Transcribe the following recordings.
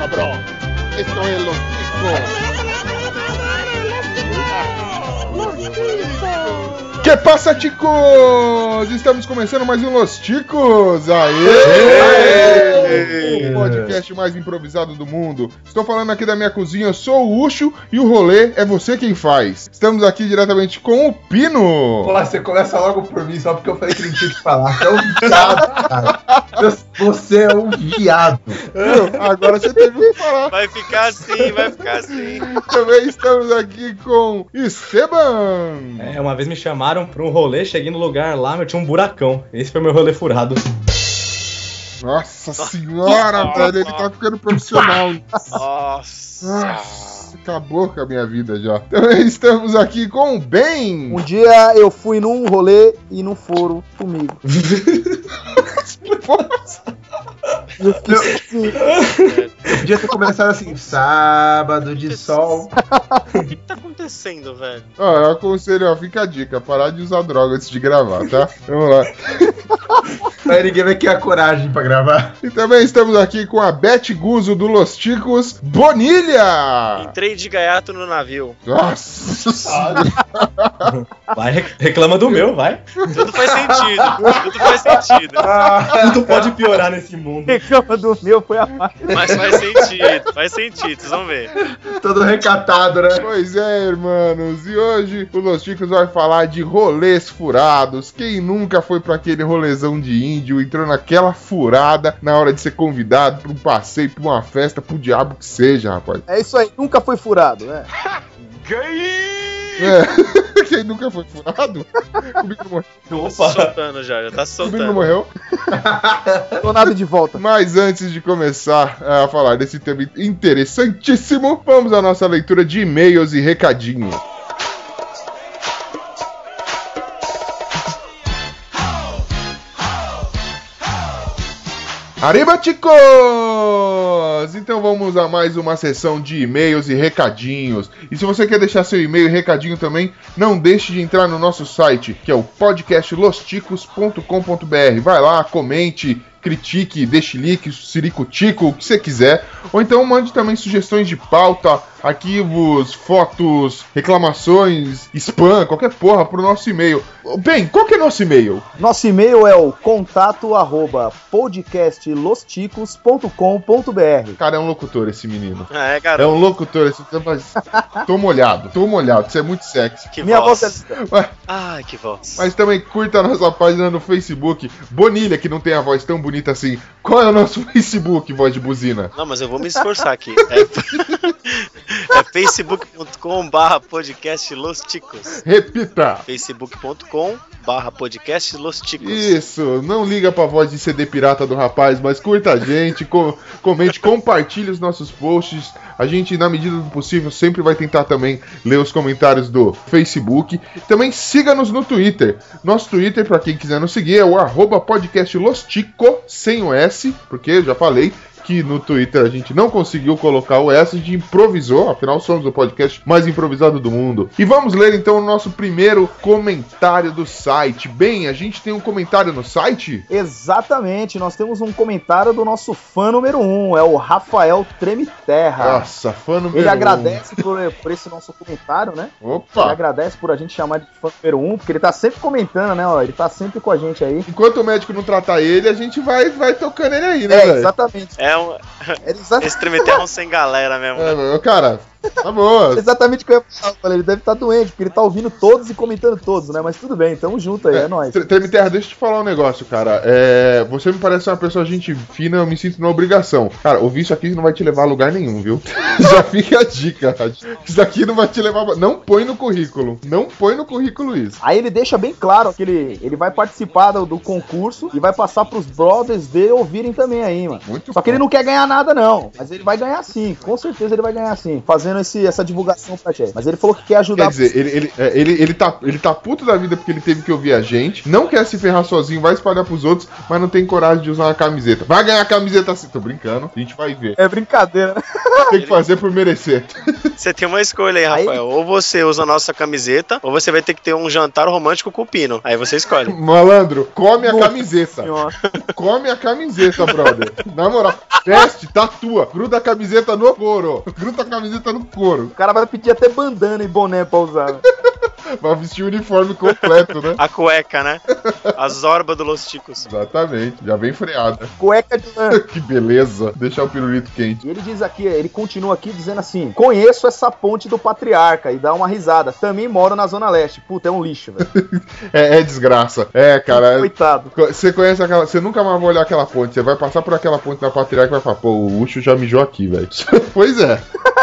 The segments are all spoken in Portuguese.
cabrón. Esto es los Que passa, ticos? Estamos começando mais um Los Ticos! Aê! O podcast mais improvisado do mundo. Estou falando aqui da minha cozinha, eu sou o Ucho e o rolê é você quem faz. Estamos aqui diretamente com o Pino. Pô, você começa logo por mim, só porque eu falei que não tinha que falar. É um cara. Você é um viado. Agora você teve que falar. Vai ficar assim, vai ficar assim. Também estamos aqui com Esteban. É, uma vez me chamaram pra um rolê, cheguei no lugar lá, meu, tinha um buracão. Esse foi meu rolê furado. Nossa senhora, velho, ele tá ficando profissional. Nossa. Nossa, acabou com a minha vida já. Também estamos aqui com o Ben. Um dia eu fui num rolê e não foram comigo. Eu assim, Podia ter começado assim, sábado de sol. O que tá acontecendo, velho? Ó, eu aconselho, ó, fica a dica, parar de usar droga antes de gravar, tá? Vamos lá. Aí ninguém vai criar coragem pra gravar. E também estamos aqui com a Beth Guzo do Los Ticos, Bonilha! Entrei de gaiato no navio. Nossa. Vai, rec- reclama do meu, vai. Tudo faz sentido. Tudo faz sentido. Tudo pode piorar nesse mundo. reclama do meu, foi a parte. Mas faz sentido. Faz sentido, vocês vão ver. Todo recatado, né? Pois é, irmãos, e hoje o Los Ticos vai falar de rolês furados. Quem nunca foi pra aquele rolezão de índio, entrou naquela furada na hora de ser convidado pra um passeio, pra uma festa, pro diabo que seja, rapaz. É isso aí, nunca foi furado, né? É. Quem nunca foi furado? Comigo não morreu. Tá se soltando já, já tá se Comigo não soltando. morreu. Tô nada de volta. Mas antes de começar a falar desse tema interessantíssimo, vamos à nossa leitura de e-mails e recadinhos. Arriba, chicos! Então vamos a mais uma sessão de e-mails e recadinhos. E se você quer deixar seu e-mail e recadinho também, não deixe de entrar no nosso site, que é o podcastlosticos.com.br. Vai lá, comente, critique, deixe like, siricutico, o que você quiser. Ou então mande também sugestões de pauta, arquivos, fotos, reclamações, spam, qualquer porra pro nosso e-mail. Bem, qual que é nosso e-mail? Nosso e-mail é o contato arroba podcastlosticos.com.br. Cara, é um locutor esse menino. É, É garoto. um locutor, esse mas... Tô molhado, tô molhado, isso é muito sexy. Que Minha voz voz. é Ai, que voz. Mas também curta a nossa página no Facebook. Bonilha, que não tem a voz tão bonita assim. Qual é o nosso Facebook, voz de buzina? Não, mas eu vou me esforçar aqui. É, é facebook.com barra podcast Los Ticos. Repita! facebook.com barra podcast Los Ticos. Isso, não liga pra voz de CD pirata do rapaz, mas curta a gente, co- comente, compartilhe os nossos posts. A gente, na medida do possível, sempre vai tentar também ler os comentários do Facebook. Também siga-nos no Twitter. Nosso Twitter, pra quem quiser nos seguir, é o arroba podcastlostico, sem o S, porque eu já falei que no Twitter a gente não conseguiu colocar o S, a gente improvisou, afinal somos o podcast mais improvisado do mundo. E vamos ler então o nosso primeiro comentário do site. Bem, a gente tem um comentário no site? Exatamente, nós temos um comentário do nosso fã número um, é o Rafael Tremeterra. Nossa, fã número Ele um. agradece por, por esse nosso comentário, né? Ele Opa! agradece por a gente chamar de fã número um, porque ele tá sempre comentando, né? Ó, ele tá sempre com a gente aí. Enquanto o médico não tratar ele, a gente vai, vai tocando ele aí, né, É, exatamente. É um. Esse tremeterrão sem galera mesmo. É, meu, cara, tá bom. exatamente o que eu ia falar. Falei, Ele deve estar doente, porque ele tá ouvindo todos e comentando todos, né? Mas tudo bem, tamo junto aí, é, nóis. Tre- Treme Terra, deixa eu te falar um negócio, cara. É, você me parece uma pessoa gente fina, eu me sinto na obrigação. Cara, ouvir isso aqui não vai te levar a lugar nenhum, viu? Já fica a dica. Isso aqui não vai te levar. a- Não põe no currículo. Não põe no currículo isso. Aí ele deixa bem claro que ele, ele vai participar do, do concurso e vai passar pros brothers dele ouvirem também aí, mano. Muito Só que ele não quer ganhar nada, não. Mas ele vai ganhar sim, com certeza ele vai ganhar sim. Fazendo fazendo esse, essa divulgação pra gente. Mas ele falou que quer ajudar. Quer dizer, ele, ele, é, ele, ele, tá, ele tá puto da vida porque ele teve que ouvir a gente, não quer se ferrar sozinho, vai espalhar pros outros, mas não tem coragem de usar uma camiseta. Vai ganhar a camiseta assim. Tô brincando, a gente vai ver. É brincadeira? Tem que fazer por merecer. Você tem uma escolha aí, Aí- Rafael. Ou você usa a nossa camiseta, ou você vai ter que ter um jantar romântico com o Pino. Aí você escolhe. Malandro, come a Nossa camiseta. senhora. Come a camiseta, brother. Na moral, veste, tatua, gruda a camiseta no couro. Gruda a camiseta no couro. O cara vai pedir até bandana e boné pra usar. Vai vestir o uniforme completo, né? A cueca, né? A zorba do Los Ticos. Exatamente, já vem freada. Cueca de lã. Que beleza. Deixar o pirulito quente. E ele diz aqui, ele continua aqui dizendo assim: Conheço essa ponte do patriarca e dá uma risada. Também moro na Zona Leste. Puta, é um lixo, velho. É, é desgraça. É, cara. Coitado. Você conhece aquela. Você nunca mais vai olhar aquela ponte. Você vai passar por aquela ponte da Patriarca e vai falar, pô, o Ucho já mijou aqui, velho. pois é.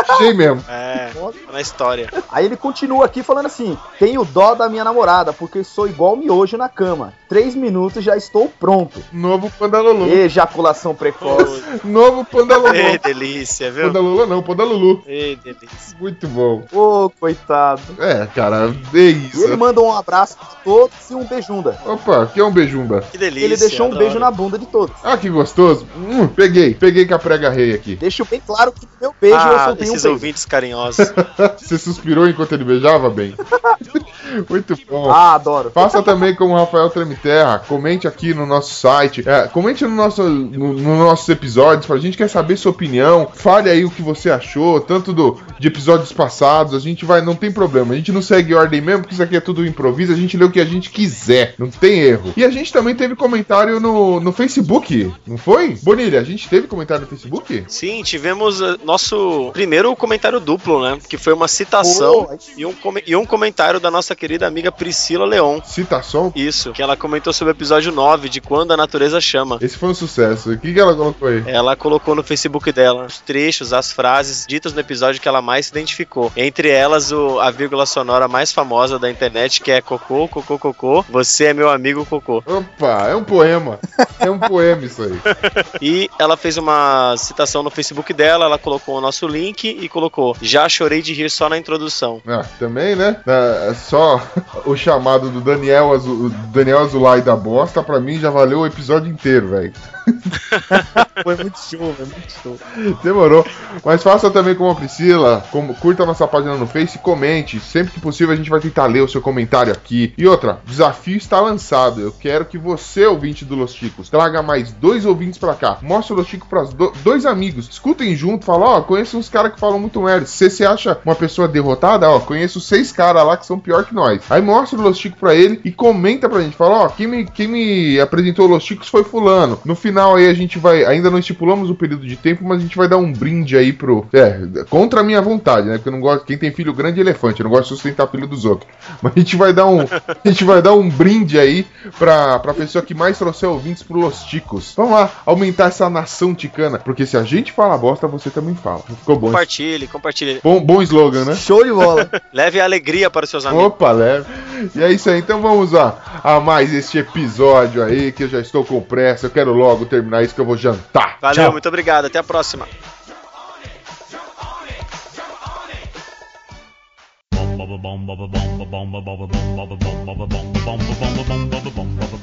Achei mesmo. É, tá na história. Aí ele continua aqui falando assim: Tenho dó da minha namorada, porque sou igual miojo na cama. Três minutos já estou pronto. Novo Pandalulu. Ejaculação precoce. Novo Pandalulu. Ei, delícia, viu? Pandalulu não, Pandalulu. Ei, delícia. Muito bom. Ô, coitado. É, cara, é E ele isso. manda um abraço pra todos e um beijunda. Opa, que é um beijumba. Que delícia. Ele deixou um adoro. beijo na bunda de todos. Ah, que gostoso. Hum, peguei, peguei com a prega rei aqui. Deixo bem claro que meu beijo eu Ah, soltei um beijo. Ouvintes carinhosos. Você suspirou enquanto ele beijava, bem? Muito bom. Ah, adoro. Faça também como o Rafael Tremiterra, comente aqui no nosso site, é, comente no nosso, no, nos nossos episódios, a gente quer saber sua opinião, fale aí o que você achou, tanto do, de episódios passados, a gente vai, não tem problema, a gente não segue ordem mesmo, porque isso aqui é tudo improviso, a gente lê o que a gente quiser, não tem erro. E a gente também teve comentário no, no Facebook, não foi? Bonilha, a gente teve comentário no Facebook? Sim, tivemos eh, nosso primeiro comentário duplo, né? Que foi uma citação Pô, e, um, e um comentário da nossa querida amiga Priscila Leon. Citação? Isso, que ela comentou sobre o episódio 9 de Quando a Natureza Chama. Esse foi um sucesso. O que, que ela colocou aí? Ela colocou no Facebook dela os trechos, as frases ditas no episódio que ela mais se identificou. Entre elas, o- a vírgula sonora mais famosa da internet, que é Cocô, Cocô, Cocô, você é meu amigo Cocô. Opa, é um poema. É um poema isso aí. E ela fez uma citação no Facebook dela, ela colocou o nosso link e colocou: Já chorei de rir só na introdução. Ah, também, né? É, só o chamado do Daniel, Azu, o Daniel Azulay da bosta, pra mim já valeu o episódio inteiro, velho. Foi muito show, foi muito show. Demorou. Mas faça também como a Priscila, como, curta nossa página no Face comente. Sempre que possível a gente vai tentar ler o seu comentário aqui. E outra, desafio está lançado. Eu quero que você, ouvinte do Los Ticos, traga mais dois ouvintes pra cá. Mostre o Los Ticos pras do- dois amigos. Escutem junto, fala, ó, conheço uns caras que falam muito merda. Se você acha uma pessoa derrotada, ó, conheço seis caras lá que são pior que nós. Aí mostra o Los Ticos pra ele e comenta pra gente. Fala, ó, quem me, quem me apresentou o Los Ticos foi fulano. No final aí a gente vai, ainda não estipulamos o período de tempo, mas a gente vai dar um brinde aí pro, é, contra a minha vontade, né? Porque eu não gosto, quem tem filho grande é elefante, eu não gosto de sustentar filho dos outros. Mas a gente vai dar um, a gente vai dar um brinde aí pra, pra pessoa que mais trouxer ouvintes pro Los Ticos. Vamos lá, aumentar essa nação ticana, porque se a gente fala bosta, você também fala. Ficou bom. Compartilhe, compartilhe. Bom, bom slogan, né? Show de bola. Leve a alegria para os seus amigos. Opa, leve. E é isso aí, então vamos a, a mais este episódio aí, que eu já estou com pressa, eu quero logo terminar isso que eu vou jantar. Valeu, Tchau. muito obrigado. Até a próxima.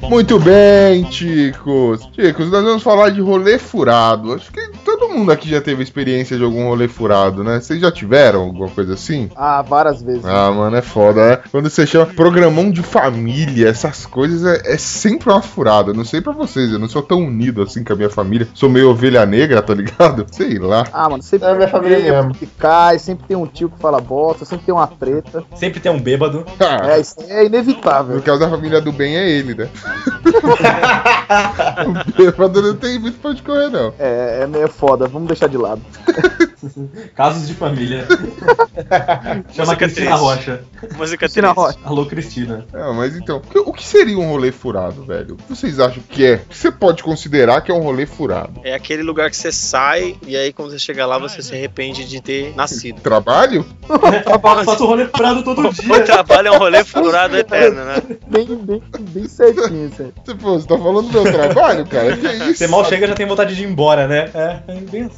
Muito bem, Ticos. Ticos, nós vamos falar de rolê furado. Acho que todo mundo aqui já teve experiência de algum rolê furado, né? Vocês já tiveram alguma coisa assim? Ah, várias vezes. Ah, mano, é foda, né? Quando você chama programão de família, essas coisas é, é sempre uma furada. Não sei pra vocês, eu não sou tão unido assim com a minha família. Sou meio ovelha negra, tá ligado? Sei lá. Ah, mano, sempre É, minha família tem um mesmo. que cai, sempre tem um tio que fala bosta, sempre tem uma treta. Sempre tem um bêbado. Ah, É, isso é inevitável. no caso da família do bem é ele, né? o bêbado não tem muito pra onde correr, não. É, é meio foda, vamos deixar de lado. Casos de família. Chama Música Cristina triste. Rocha. Música Cristina triste. Rocha. Alô, Cristina. Ah, mas então, o que- seria um rolê furado, velho? O que vocês acham que é? O que você pode considerar que é um rolê furado? É aquele lugar que você sai e aí quando você chega lá você se arrepende de ter nascido. Trabalho? Faço rolê furado todo O dia. trabalho é um rolê furado eterno, né? Bem, bem, bem certinho, isso aí. Você, pô, você tá falando do meu trabalho, cara? Que isso? Você mal chega já tem vontade de ir embora, né? É, é.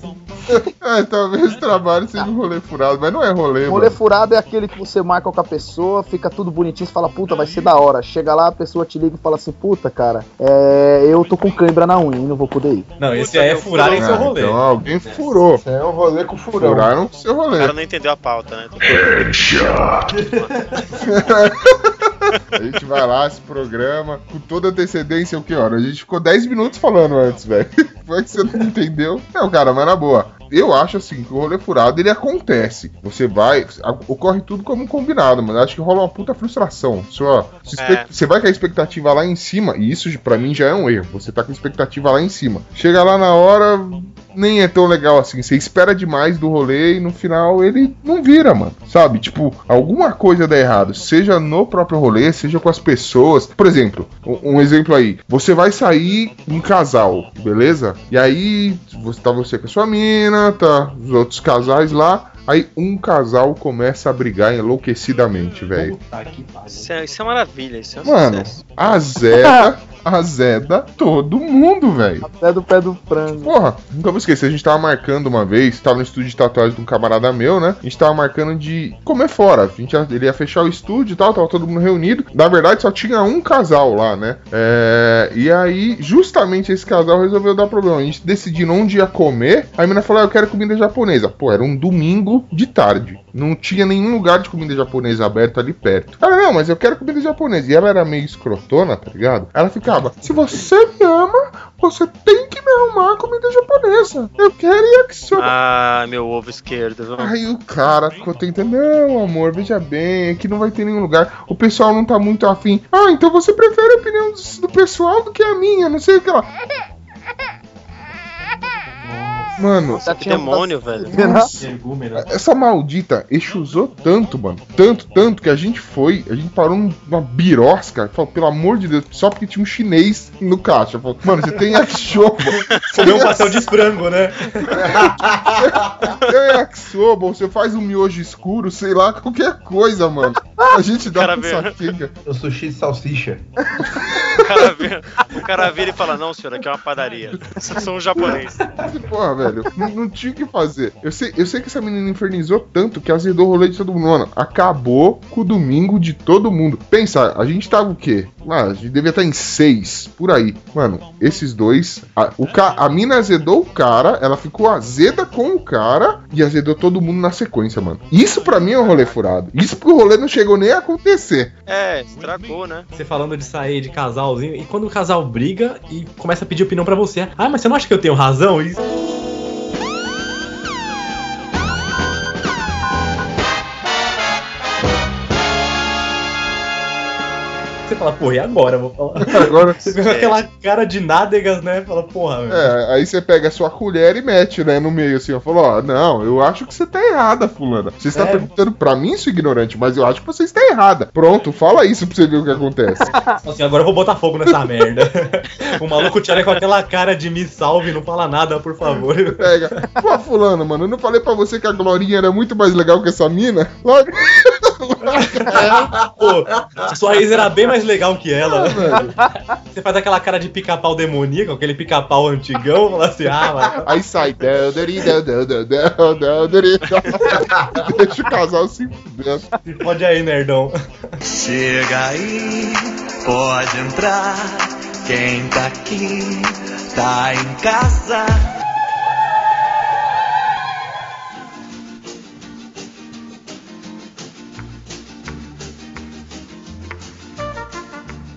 Ah, tá talvez trabalhe seja um rolê furado, mas não é rolê, Rolê mano. furado é aquele que você marca com a pessoa, fica tudo bonitinho, você fala, puta, vai ser da hora. Chega lá, a pessoa te liga e fala assim, puta, cara, é, eu tô com cãibra na unha e não vou poder ir. Não, esse é furar em seu rolê. Então alguém furou. Isso é um rolê com furão. Furaram o seu O rolê. cara não entendeu a pauta, né? A gente vai lá, esse programa, com toda antecedência, o que hora? A gente ficou 10 minutos falando antes, velho. Foi que você não entendeu? Não, cara, mas na boa. Eu acho assim que o rolê furado ele acontece. Você vai, ocorre tudo como combinado, mas acho que rola uma puta frustração. Sua, É. Você vai com a expectativa lá em cima, e isso pra mim já é um erro. Você tá com a expectativa lá em cima. Chega lá na hora, nem é tão legal assim. Você espera demais do rolê e no final ele não vira, mano. Sabe? Tipo, alguma coisa dá errado. Seja no próprio rolê, seja com as pessoas. Por exemplo, um, exemplo aí. Você vai sair um casal, beleza? E aí, você tá você com a sua mina, tá os outros casais lá. Aí um casal começa a brigar enlouquecidamente, velho. Puta que pariu. Isso é, isso é maravilha, isso é um Mano, sucesso. azeda, azeda todo mundo, velho. Até do pé do frango. Porra, nunca vou esquecer, a gente tava marcando uma vez, tava no estúdio de tatuagem de um camarada meu, né? A gente tava marcando de comer fora. A gente ia, ele ia fechar o estúdio e tal, tava todo mundo reunido. Na verdade, só tinha um casal lá, né? É, e aí, justamente esse casal resolveu dar problema. A gente decidiu onde ia comer. Aí a menina falou: ah, Eu quero comida japonesa. Pô, era um domingo de tarde. Não tinha nenhum lugar de comida japonesa aberto ali perto. Ela, não, mas eu quero comida japonesa. E ela era meio escrotona, tá ligado? Ela ficava: Se você me ama, você tem que me arrumar comida japonesa. Eu quero yakisoba. Ah, meu ovo esquerdo. viu? Aí o cara ficou tentando, não, amor, veja bem, aqui não vai ter nenhum lugar. O pessoal não tá muito afim. Ah, então você prefere a opinião do, do pessoal do que a minha, não sei o que lá. Mano, Já Que demônio, velho. essa maldita exusou tanto, mano. Tanto, tanto que a gente foi, a gente parou numa birosca. Falou, pelo amor de Deus, só porque tinha um chinês no caixa. Falou, mano, você tem yakisoba. Você Comeu um pastel de frango, né? tem yakisoba, você faz um miojo escuro, sei lá, qualquer coisa, mano. A gente dá velho. saquinha. O sushi de salsicha. O cara, vira, o cara vira e fala: Não, senhor, aqui é uma padaria. Eu sou um japonês. Porra, velho, não, não tinha o que fazer. Eu sei, eu sei que essa menina infernizou tanto que azedou o rolê de todo mundo. Mano, acabou com o domingo de todo mundo. Pensa, a gente tava o quê? Ah, a gente devia estar em seis, por aí. Mano, esses dois. A, o ca, a mina azedou o cara, ela ficou azeda com o cara e azedou todo mundo na sequência, mano. Isso pra mim é um rolê furado. Isso porque o rolê não chegou nem a acontecer. É, estragou, né? Você falando de sair de casalzinho, e quando o casal briga e começa a pedir opinião pra você, ah, mas você não acha que eu tenho razão? E... fala, porra, e agora? Eu Vou falar. Agora. Você fica com aquela cara de nádegas, né? Fala, porra, velho. É, aí você pega a sua colher e mete, né, no meio assim, ó. Falou, ó, não, eu acho que você tá errada, fulana. Você está É. perguntando pra mim, sou ignorante, mas eu acho que você está errada. Pronto, fala isso pra você ver o que acontece. Fala Assim, agora eu vou botar fogo nessa merda. o maluco te olha com aquela cara de me salve, não fala nada, por favor. Pega. Pô, fulano, mano, eu não falei pra você que a Glorinha era muito mais legal que essa mina? Logo, Pô, sua ex era bem mais legal que ela. né? Você faz aquela cara de pica-pau demoníaco, aquele pica-pau antigão, fala assim, ah, mas... Aí sai. Deixa o casal se fuder. se pode aí, nerdão. Chega aí, pode entrar. Quem tá aqui, tá em casa.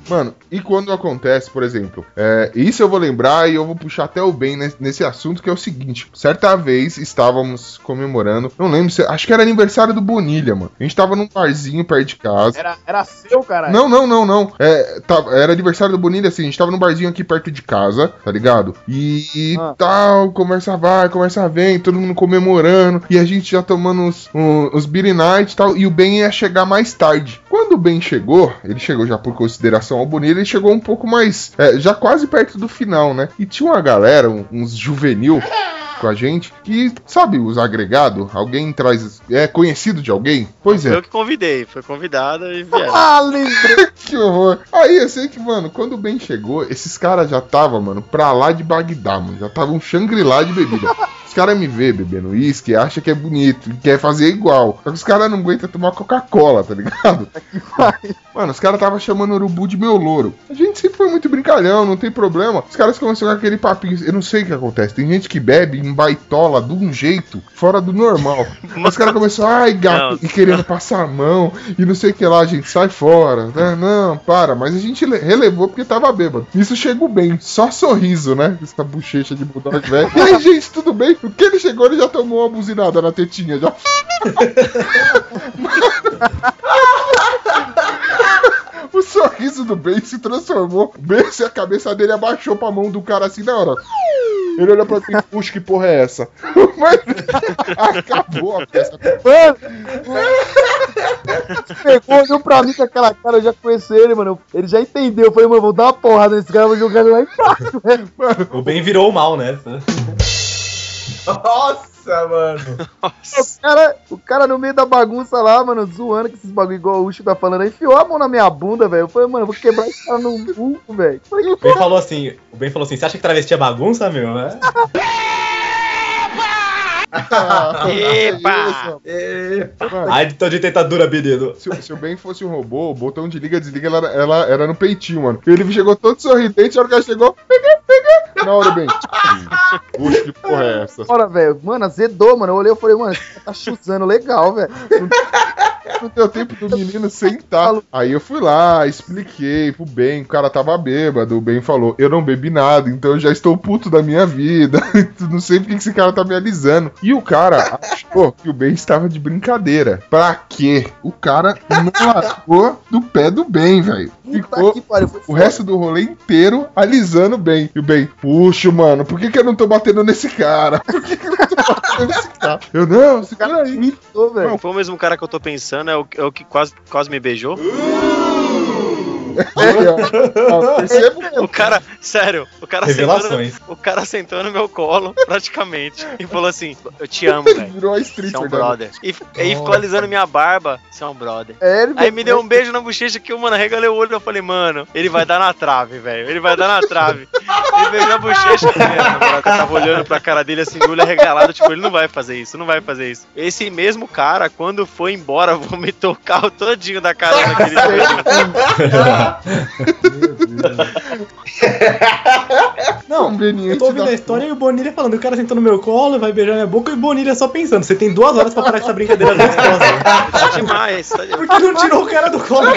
Mano, e quando acontece, por exemplo, é, isso eu vou lembrar e eu vou puxar até o bem nesse, assunto, que é o seguinte: certa vez estávamos comemorando, não lembro se. Acho que era aniversário do Bonilha, mano. A gente tava num barzinho perto de casa. Era, era seu, cara. Não, não, não, não. É, tava- era aniversário do Bonilha, assim, a gente tava num barzinho aqui perto de casa, tá ligado? E, e Ah. tal, conversa vai, conversa vem, todo mundo comemorando, e a gente já tomando os, os, os Beer Night e tal, e o Ben ia chegar mais tarde. Quando o Ben chegou, ele chegou já por consideração ao Bonilha, ele chegou um pouco mais, é, já quase perto do final, né? E tinha uma galera, uns juvenil, com a gente, que sabe os agregados? Alguém traz. É conhecido de alguém? Pois é. Eu que convidei, foi convidada e vieram. Ah, lembrei. Que horror. Aí eu sei que, mano, quando o Ben chegou, esses caras já tava, mano, pra lá de Bagdá, mano. Já tava um Shangri-La de bebida. Os caras me vê bebendo uísque, acha que é bonito, e quer fazer igual. Só que os caras não aguentam tomar Coca-Cola, tá ligado? Mano, os caras tava chamando o urubu de meu louro. A gente sempre foi muito brincalhão, não tem problema. Os caras começaram com aquele papinho. Eu não sei o que acontece. Tem gente que bebe em baitola de um jeito fora do normal. Os caras começaram, ai, gato, Não. e querendo passar a mão, e não sei o que lá, gente, sai fora. né? Não, para. Mas a gente le- relevou porque tava bêbado. Isso chegou bem, só sorriso, né? Essa bochecha de bulldog velho. E aí, gente, tudo bem? O que ele chegou, ele já tomou uma buzinada na tetinha, já. O sorriso do Ben se transformou. Ben, a cabeça dele abaixou pra mão do cara assim na hora. Ele olhou pra mim, puxa, que porra é essa? Mas acabou a festa. Mano, pegou, olhou pra mim com aquela cara, eu já conheço ele, mano. Ele já entendeu. Eu falei, mano, vou dar uma porrada nesse cara, vou jogar ele lá embaixo, velho. O Ben virou o mal nessa. Nossa, mano. O cara, o cara no meio da bagunça lá, mano, zoando com esses bagulho igual o Ucho tá falando aí, enfiou a mão na minha bunda, velho. Eu falei, mano, eu vou quebrar esse cara no burro, velho. Que O Ben falou assim, o Ben falou assim, você acha que travesti é bagunça, meu? É? Ah, Epa! E... mano, Ai, tô de tentadura, menino. se, o- se o Ben fosse um robô, o botão de liga desliga ela, ela era no peitinho, mano. Ele chegou todo sorridente, a hora que ela chegou, peguei, peguei. Na hora, Ben. Puxa, que porra é essa? Bora, velho. Mano, azedou, mano. Eu olhei e falei, mano, esse cara tá chuzando legal, velho. Não deu tempo do menino sentar. Aí eu fui lá, expliquei pro Ben, o cara tava bêbado. O Ben falou: Eu não bebi nada, então eu já estou puto da minha vida. não sei porque que esse cara tá me alisando. E o cara achou que o Ben estava de brincadeira. Pra quê? O cara não largou do pé do Ben, velho. Ficou pariu. Foi o resto do rolê inteiro alisando o Ben. E o Ben, puxa, mano, por que, que eu não tô batendo nesse cara? Por que, que eu não tô batendo nesse cara? Eu não, esse cara aí. Foi o mesmo cara que eu tô pensando, é o, é o que quase, quase me beijou. Aí, percebo O cara, sério, o cara sentou no, o cara sentou no meu colo, praticamente, e falou assim: Eu te amo, velho. virou a Você é um da- brother. E, e ficou alisando minha barba. Você é um brother. É, ele Aí me deu um beijo na bochecha que eu, mano, arregalei o olho e eu falei, mano, ele vai dar na trave, velho. Ele vai dar na trave. Ele beijou a bochecha namorada eu tava olhando pra cara dele assim, olho arregalado, tipo, ele não vai fazer isso, não vai fazer isso. Esse mesmo cara, quando foi embora, vomitou o carro todinho da carona que ele Não, eu tô ouvindo a história e o Bonilha falando, o cara sentou no meu colo, vai beijar minha boca e o Bonilha só pensando, você tem duas horas pra parar essa brincadeira. Tá demais. Tá Por que não tirou o cara do colo?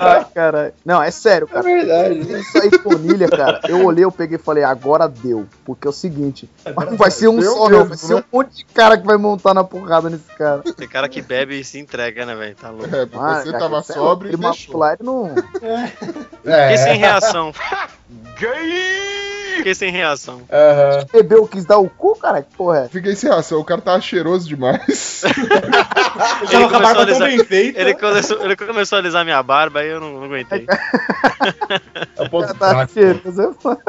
Ai, caralho. Não, é sério, cara. É verdade. Isso aí, planilha, cara. Eu olhei, eu peguei e falei, agora deu. Porque é o seguinte, vai ser um só, não. Vai ser né? um monte de cara que vai montar na porrada nesse cara. Tem cara que bebe e se entrega, né, velho? Tá louco. É, Ah, você cara, tava isso é sóbrio e ele deixou. lá, ele não. É. Fiquei sem reação. Fiquei sem reação. Aham. Bebeu, quis dar o cu, cara? Que porra é? Fiquei sem reação, o cara tava cheiroso demais. Eu tava com a barba tão alisar- bem feita. Ele começou, ele começou a alisar minha barba aí eu não, não aguentei. É o ponto Tá cheiroso, é foda.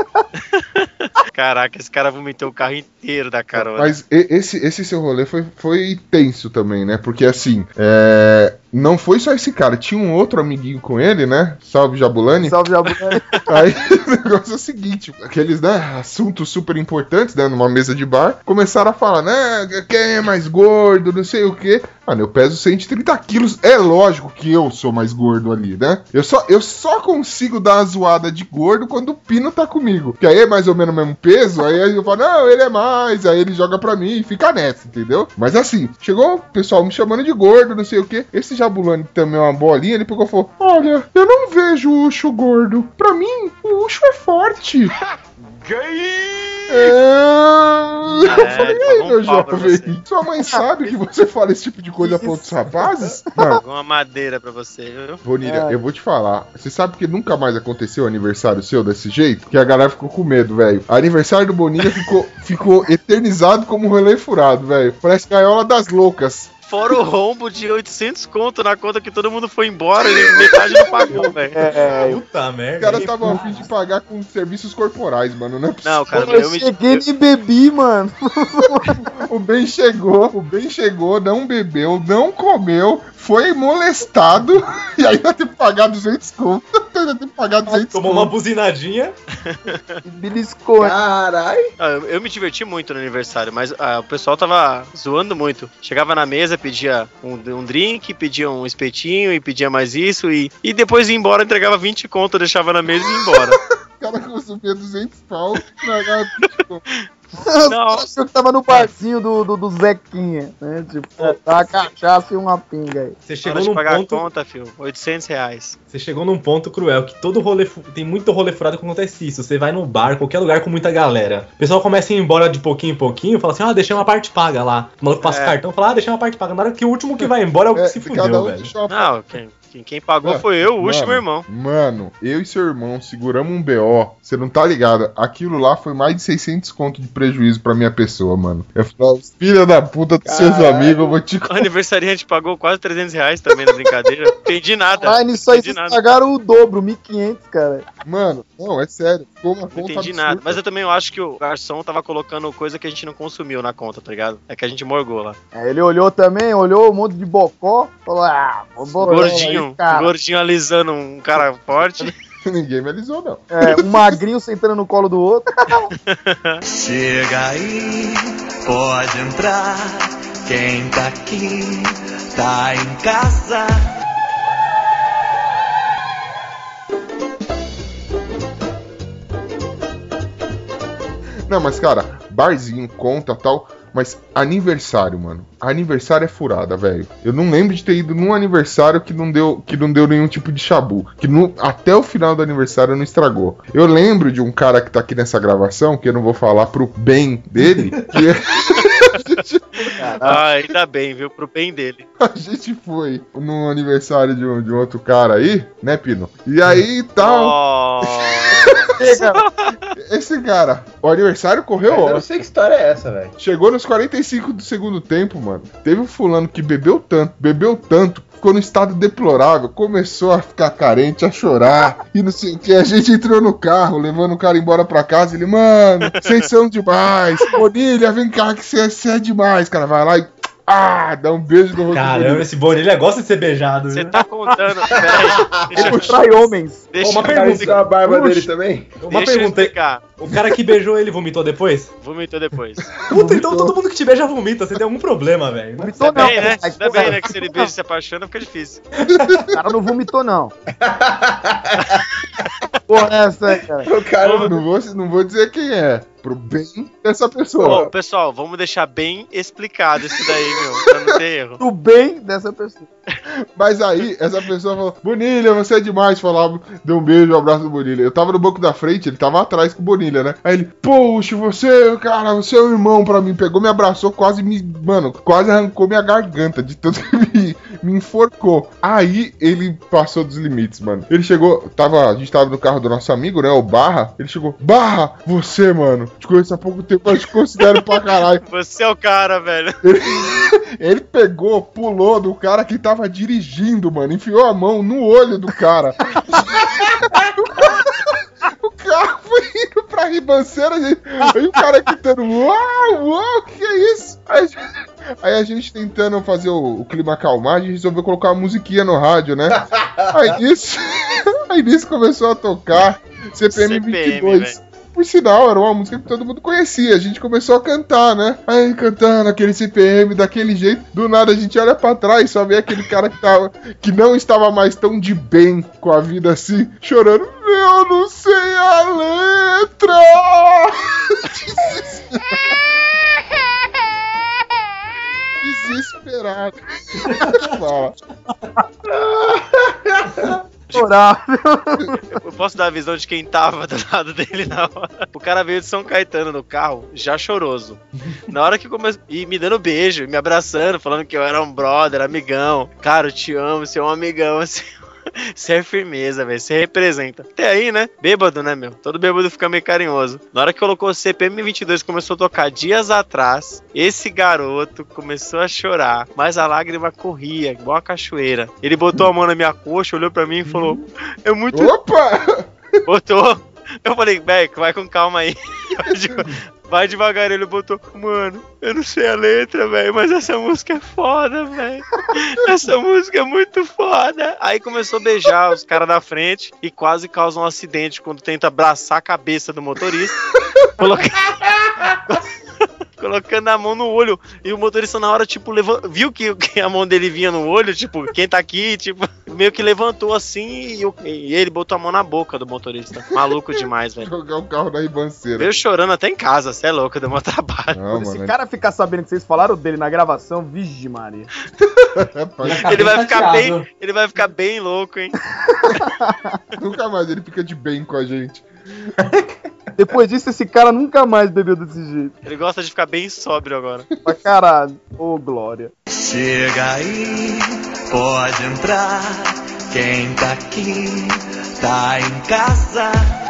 Caraca, esse cara vomitou o carro inteiro da carona. Mas e- esse, esse seu rolê foi, foi tenso também, né? Porque assim, é, não foi só esse cara, tinha um outro amiguinho com ele, né? Salve Jabulani. Salve, Jabulani. Aí o negócio é o seguinte: aqueles né, assuntos super importantes, né? Numa mesa de bar, começaram a falar, né? Quem é mais gordo, não sei o quê. Mano, eu peso 130 quilos. É lógico que eu sou mais gordo ali, né? Eu só, eu só consigo dar uma zoada de gordo quando o Pino tá comigo. Que aí é mais ou menos o mesmo peso. Aí eu falo, não, ele é mais. Aí ele joga pra mim e fica nessa, entendeu? Mas assim, chegou o pessoal me chamando de gordo, não sei o quê. Esse Jabulani também é uma bolinha, ele pegou e falou: Olha, eu não vejo o Ucho gordo. Pra mim, o Ucho é forte. É... Eu É, falei, ele aí, um meu jovem, você." sua mãe sabe que você fala esse tipo de coisa pra outros rapazes? Não, Pagou uma madeira pra você, viu? Bonilha, É. eu vou te falar. Você sabe que nunca mais aconteceu aniversário seu desse jeito? Que a galera ficou com medo, velho. Aniversário do Bonilha ficou, ficou eternizado como um relé furado, velho. Parece gaiola das loucas. Fora o rombo de 800 conto na conta que todo mundo foi embora e metade não pagou, velho. É, Puta Os merda. caras hein? estavam a fim de pagar com serviços corporais, mano. Não é possível. Não, cara, eu eu me cheguei e bebi, mano. O Ben chegou, o Ben chegou, não bebeu, não comeu, foi molestado e ainda teve que pagar 200 conto. Ainda teve que pagar 200 Tomou uma conto. buzinadinha. Beliscou. Caralho. Ah, eu, me diverti muito no aniversário, mas ah, o pessoal tava zoando muito. Chegava na mesa, pedia um, um drink, pedia um espetinho e pedia mais isso, e, e depois ia embora, entregava 20 conto, deixava na mesa e ia embora. O cara consumia 200 pau e pagava 20 conto. Não. Achou que tava no barzinho do, do, do Zequinha, né? Tipo, tá uma cachaça e uma pinga aí. Você chegou num pagar ponto. a conta, filho. 800 reais. Você chegou num ponto cruel que todo rolê. fu- Tem muito rolê furado que acontece isso. Você vai no bar, qualquer lugar com muita galera. O pessoal começa a ir embora de pouquinho em pouquinho, fala assim: ah, deixei uma parte paga lá. O maluco passa o É. cartão fala: ah, deixei uma parte paga. Na hora que o último que vai embora é o que É, se fudeu, um velho. Não, quem, quem, quem pagou Mano, foi eu, o e meu irmão. Mano, eu e seu irmão seguramos um BO. Você não tá ligado? Aquilo lá foi mais de 600 conto de prejuízo pra minha pessoa, mano. Eu falei, filha da puta dos seus amigos, eu vou te O aniversariante pagou quase 300 reais também na brincadeira. Entendi nada. Mas nisso aí vocês nada. pagaram o dobro, 1.500, cara. Mano, não, é sério. Ficou uma Não conta entendi absurda. nada. Mas eu também acho que o garçom tava colocando coisa que a gente não consumiu na conta, tá ligado? É que a gente morgou lá. Aí ele olhou também, olhou um monte de bocó, falou, ah, vou botar Gordinho, aí, cara. gordinho alisando um cara forte. Ninguém me alisou, não. É, um magrinho sentando no colo do outro. Chega aí, pode entrar. Quem tá aqui, tá em casa. Não, mas cara, barzinho, conta tal. Mas aniversário, mano. Aniversário é furada, velho. Eu não lembro de ter ido num aniversário que não deu, que não deu nenhum tipo de chabu. Que no- até o final do aniversário não estragou. Eu lembro de um cara que tá aqui nessa gravação, que eu não vou falar pro bem dele, que gente, Ah, ainda bem, viu? Pro bem dele. a gente foi no aniversário de um, de um outro cara aí, né, Pino? E aí tal. Oh, Esse cara, o aniversário correu Eu não sei que história é essa, velho. Chegou nos 45 do segundo tempo, mano. Teve um fulano que bebeu tanto, bebeu tanto, ficou no estado deplorável, começou a ficar carente, a chorar, e não sei que. A gente entrou no carro, levando o cara embora pra casa. Ele, mano, vocês são demais. Bonilha, vem cá que você é demais, cara. Vai lá e. Ah, dá um beijo no rosto Caramba, Bonilha. esse Bonilha gosta de ser beijado. você tá contando. Peraí. Ele trai homens. deixa, Uma eu pergunta. Isso é a barba Puxa. dele também? Uma Deixa eu pergunta. O cara que beijou ele vomitou depois? Vomitou depois. Puta, então todo mundo que te beija vomita. Você tem algum problema, velho. Vomitou Ainda não, bem, né? Ainda bem, né? Que se ele beija e se apaixona, fica difícil. O cara não vomitou, não. Porra, é essa aí, cara. O cara não vou, não vou dizer quem é, pro bem dessa pessoa. pessoal, vamos deixar bem explicado isso daí, meu. Pra não ter erro. Do bem dessa pessoa. Mas aí, essa pessoa falou: Bonilha, você é demais. Falava, deu um beijo, um abraço do Bonilha. Eu tava no banco da frente, ele tava atrás com o Bonilha, né? Aí ele, poxa, você, cara, você é um irmão pra mim. Pegou, me abraçou, quase me. Mano, quase arrancou minha garganta de tanto que me, me enforcou. Aí ele passou dos limites, mano. Ele chegou, tava, a gente tava no carro do nosso amigo, né? O Barra. Ele chegou, Barra, você, mano, te conheço há pouco tempo, mas te considero pra caralho. Você é o cara, velho. Ele pegou, pulou do cara que tava dirigindo, mano. Enfiou a mão no olho do cara. o carro foi indo pra ribanceira. Aí o cara gritando: Uau, uau, que é isso? Aí, a gente- aí a gente tentando fazer o, o clima acalmar, a gente resolveu colocar uma musiquinha no rádio, né? Aí nisso, aí nisso começou a tocar CPM, CPM, 22. Por sinal, era uma música que todo mundo conhecia. A gente começou a cantar, né? Aí cantando aquele CPM daquele jeito. Do nada a gente olha pra trás e só vê aquele cara que, tava, que não estava mais tão de bem com a vida assim, chorando. Eu não sei a letra! Desesperado. Fala. Chorar. Eu posso dar a visão de quem tava do lado dele na hora. O cara veio de São Caetano no carro, já choroso. Na hora que começou. E me dando beijo, me abraçando, falando que eu era um brother, amigão. Cara, eu te amo, você é um amigão, assim. Você é firmeza, velho. Você representa. Até aí, né? Bêbado, né, meu? Todo bêbado fica meio carinhoso. Na hora que colocou CPM 22 começou a tocar dias atrás, esse garoto começou a chorar, mas a lágrima corria, igual a cachoeira. Ele botou a mão na minha coxa, olhou pra mim e falou: É muito. Opa! Botou. Eu falei, Beck, vai com calma aí. Vai devagar, ele botou, mano, eu não sei a letra, velho, mas essa música é foda, velho. Essa música é muito foda. Aí começou a beijar os caras da frente e quase causa um acidente quando tenta abraçar a cabeça do motorista. Coloca... Colocando a mão no olho. E o motorista, na hora, tipo, levant... viu que, que a mão dele vinha no olho, tipo, quem tá aqui, tipo, meio que levantou assim e, o- e ele botou a mão na boca do motorista. Maluco demais, velho. Jogar o carro na ribanceira. Veio chorando até em casa, você é louco, deu mó trabalho. Não, Se mano. o cara ficar sabendo que vocês falaram dele na gravação, vige Maria. É, ficar Ele vai ficar chateado. bem, ele vai ficar bem louco, hein? nunca mais ele fica de bem com a gente. Depois disso, esse cara nunca mais bebeu desse jeito. Ele gosta de ficar bem sóbrio agora. Pra caralho. Ô, Glória. Chega aí, pode entrar. Quem tá aqui, tá em casa.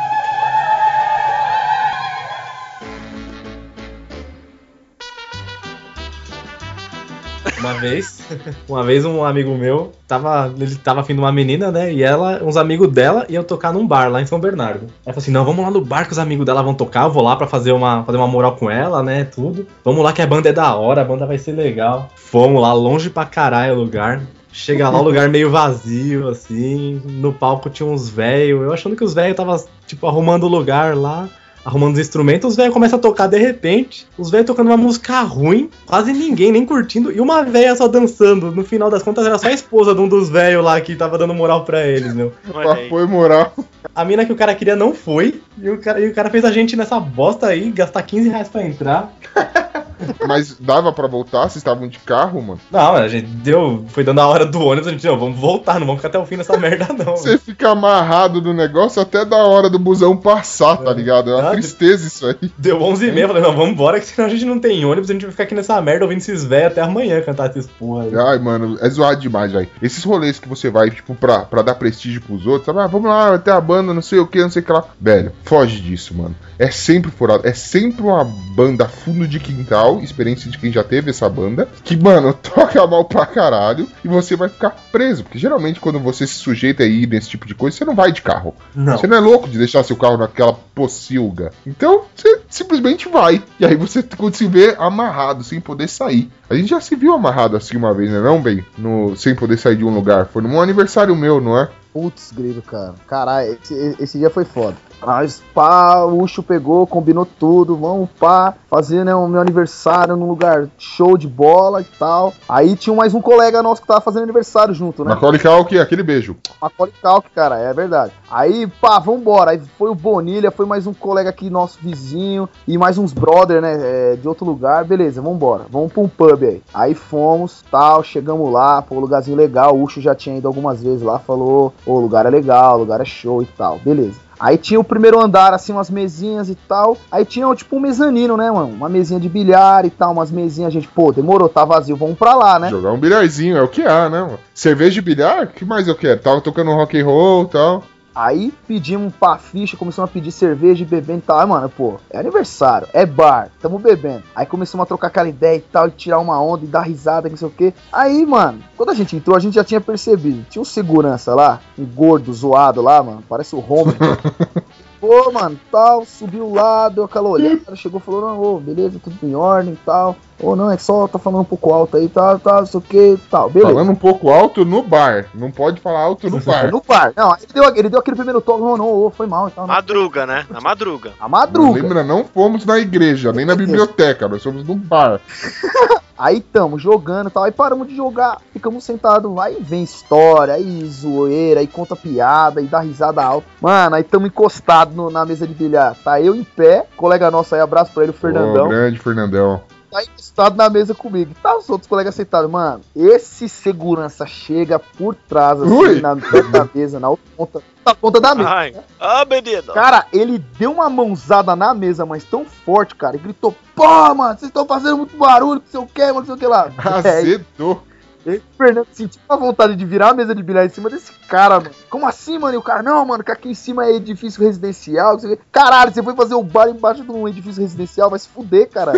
Uma vez, uma vez um amigo meu tava, ele tava afim de uma menina, né? E ela, uns amigos dela iam tocar num bar lá em São Bernardo. Aí falou assim: "Não, vamos lá no bar que os amigos dela vão tocar, eu vou lá pra fazer uma, fazer uma moral com ela, né, tudo. Vamos lá que a banda é da hora, a banda vai ser legal". Fomos lá longe pra caralho o lugar. Chega lá, o lugar meio vazio, assim. No palco tinha uns velhos. Eu achando que os velhos tava, tipo, arrumando o lugar lá. Arrumando os instrumentos, os velhos começam a tocar de repente. Os velhos tocando uma música ruim, quase ninguém nem curtindo. E uma velha só dançando. No final das contas, era só a esposa de um dos velhos lá que tava dando moral pra eles, meu. Apoio moral. A mina que o cara queria não foi. E o cara, e o cara fez a gente nessa bosta aí, gastar 15 reais pra entrar. Mas dava pra voltar? Vocês estavam de carro, mano? Não, a gente deu. Foi dando a hora do ônibus, a gente, não, vamos voltar, não vamos ficar até o fim dessa merda, não. Você fica amarrado do negócio até da hora do busão passar, tá ligado? É uma Ah, tristeza isso aí. Deu 11 e meia, falei, não, vamos embora, que senão a gente não tem ônibus, a gente vai ficar aqui nessa merda ouvindo esses velhos até amanhã cantar esses porra aí. Ai, mano, é zoado demais, velho. Esses rolês que você vai, tipo, pra, pra dar prestígio pros outros, sabe? Ah, vamos lá, ter a banda, não sei o que, não sei o que lá. Velho, foge disso, mano. É sempre furado. É sempre uma banda fundo de quintal, experiência de quem já teve essa banda, que, mano, toca mal pra caralho e você vai ficar preso. Porque geralmente quando você se sujeita a ir nesse tipo de coisa, você não vai de carro. Não. Você não é louco de deixar seu carro naquela pocilga. Então, você simplesmente vai. E aí você se vê amarrado, sem poder sair. A gente já se viu amarrado assim uma vez, né, não, bem? No, sem poder sair de um lugar. Foi num aniversário meu, não é? Putz, grilo, cara. Caralho, esse, esse dia foi foda. Mas pá, o Ucho pegou, combinou tudo, vamos pá, fazer né, o meu aniversário num lugar show de bola e tal. Aí tinha mais um colega nosso que tava fazendo aniversário junto, né? Macaulay Culkin, aquele beijo. Macaulay Culkin, cara, é verdade. Aí, pá, vambora. Aí foi o Bonilha, foi mais um colega aqui, nosso vizinho, e mais uns brother, né, é, de outro lugar. Beleza, vambora. Vamos pra um pub aí. Aí fomos, tal, chegamos lá, pô, lugarzinho legal. O Ucho já tinha ido algumas vezes lá, falou, o lugar é legal, o lugar é show e tal. Beleza. Aí tinha o primeiro andar, assim, umas mesinhas e tal. Aí tinha, tipo, um mezanino, né, mano? Uma mesinha de bilhar e tal, umas mesinhas. A gente, pô, demorou, tá vazio, vamos pra lá, né? Jogar um bilharzinho, é o que há, né, mano? Cerveja de bilhar? Que mais eu quero? Tava tocando rock and roll e tal. Aí pedimos pra ficha, começamos a pedir cerveja e bebendo e tal. Aí, mano, pô, é aniversário, é bar, tamo bebendo. Aí começamos a trocar aquela ideia e tal, e tirar uma onda e dar risada, não sei o quê. Aí, mano, quando a gente entrou, a gente já tinha percebido. Tinha um segurança lá, um gordo zoado lá, mano, parece o Homer. Pô, mano, tal, subiu lá, deu aquela olhada, chegou e falou, não, ô, beleza, tudo em ordem e tal. Ô, não, é só tá falando um pouco alto aí, não sei o que, tal, beleza. Falando um pouco alto no bar. Não pode falar alto no bar. No bar. Não, aí ele deu, ele deu aquele primeiro toque, não, não, foi mal e tal. não. Madruga, né? Na madruga. A Não madruga. lembra, não fomos na igreja, nem na biblioteca, nós fomos num bar. Aí tamo jogando e tal, aí paramos de jogar, ficamos sentados, aí vem história, aí zoeira, aí conta piada, aí dá risada alta. Mano, aí tamo encostados no- na mesa de bilhar. Tá eu em pé, colega nosso aí, abraço pra ele, o Ô, Fernandão. grande Fernandão. Tá encostado na mesa comigo. Tá os outros colegas sentados. Mano, esse segurança chega por trás, assim, na da mesa, na outra ponta, na ponta da mesa. Ai. Ah, menino. Cara, ele deu uma mãozada na mesa, mas tão forte, cara, e gritou: Pô, mano, vocês estão fazendo muito barulho, não sei o que, mano, não sei o que lá. Azedou. E aí, o Fernando sentiu uma vontade de virar a mesa de bilhar em cima desse cara, mano. Como assim, mano? E o cara, não, mano, que aqui em cima é edifício residencial. Caralho, você foi fazer o bar embaixo de um edifício residencial, vai se fuder, cara.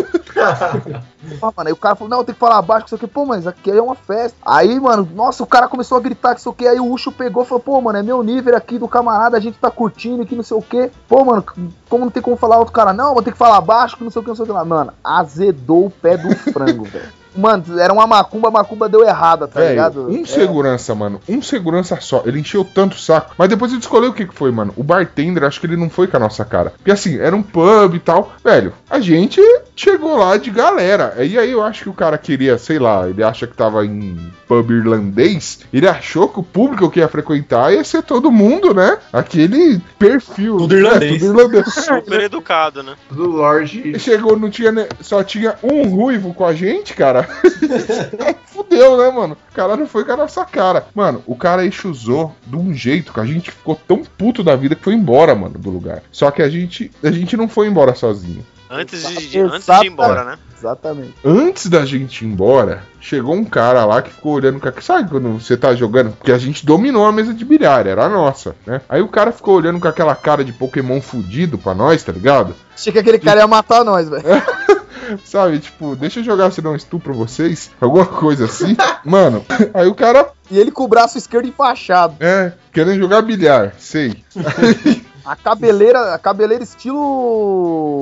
Ah, mano, aí o cara falou, não, tem que falar abaixo, que sei o que, pô, mas aqui é uma festa. Aí, mano, nossa, o cara começou a gritar, que sei o que, aí o Ucho pegou e falou, pô, mano, é meu nível aqui do camarada, a gente tá curtindo aqui, não sei o que. Pô, mano, como não tem como falar outro cara, não, vou ter que falar abaixo, que não sei o que, não sei o que lá. Mano, azedou o pé do frango, velho. Mano, era uma macumba, a macumba deu errada, tá Velho, ligado? um É. segurança, mano. Um segurança só. Ele encheu tanto o saco. Mas depois eu descolei o que, que foi, mano. O bartender, acho que ele não foi com a nossa cara. Porque assim, era um pub e tal. Velho, a gente chegou lá de galera. E aí eu acho que o cara queria, sei lá, ele acha que tava em pub irlandês. Ele achou que o público que ia frequentar ia ser todo mundo, né? Aquele perfil. Tudo né? irlandês. Tudo irlandês. Super educado, né? Do Lorde. Chegou, não tinha, só tinha um ruivo com a gente, cara. Fudeu, né, mano? O cara não foi com a nossa cara. Mano, o cara enxusou de um jeito que a gente ficou tão puto da vida que foi embora, mano, do lugar. Só que a gente, a gente não foi embora sozinho. Antes de, antes de ir embora, né? Exatamente. Antes da gente ir embora, chegou um cara lá que ficou olhando com a... Sabe quando você tá jogando? Porque a gente dominou a mesa de bilhar, era a nossa, né? Aí o cara ficou olhando com aquela cara de Pokémon fudido pra nós, tá ligado? Achei que aquele cara ia matar nós, velho. Sabe, tipo, deixa eu jogar se não estupro vocês, alguma coisa assim. Mano, aí o cara, E ele com o braço esquerdo enfaixado. é, querendo jogar bilhar, sei. A cabeleira, a cabeleira estilo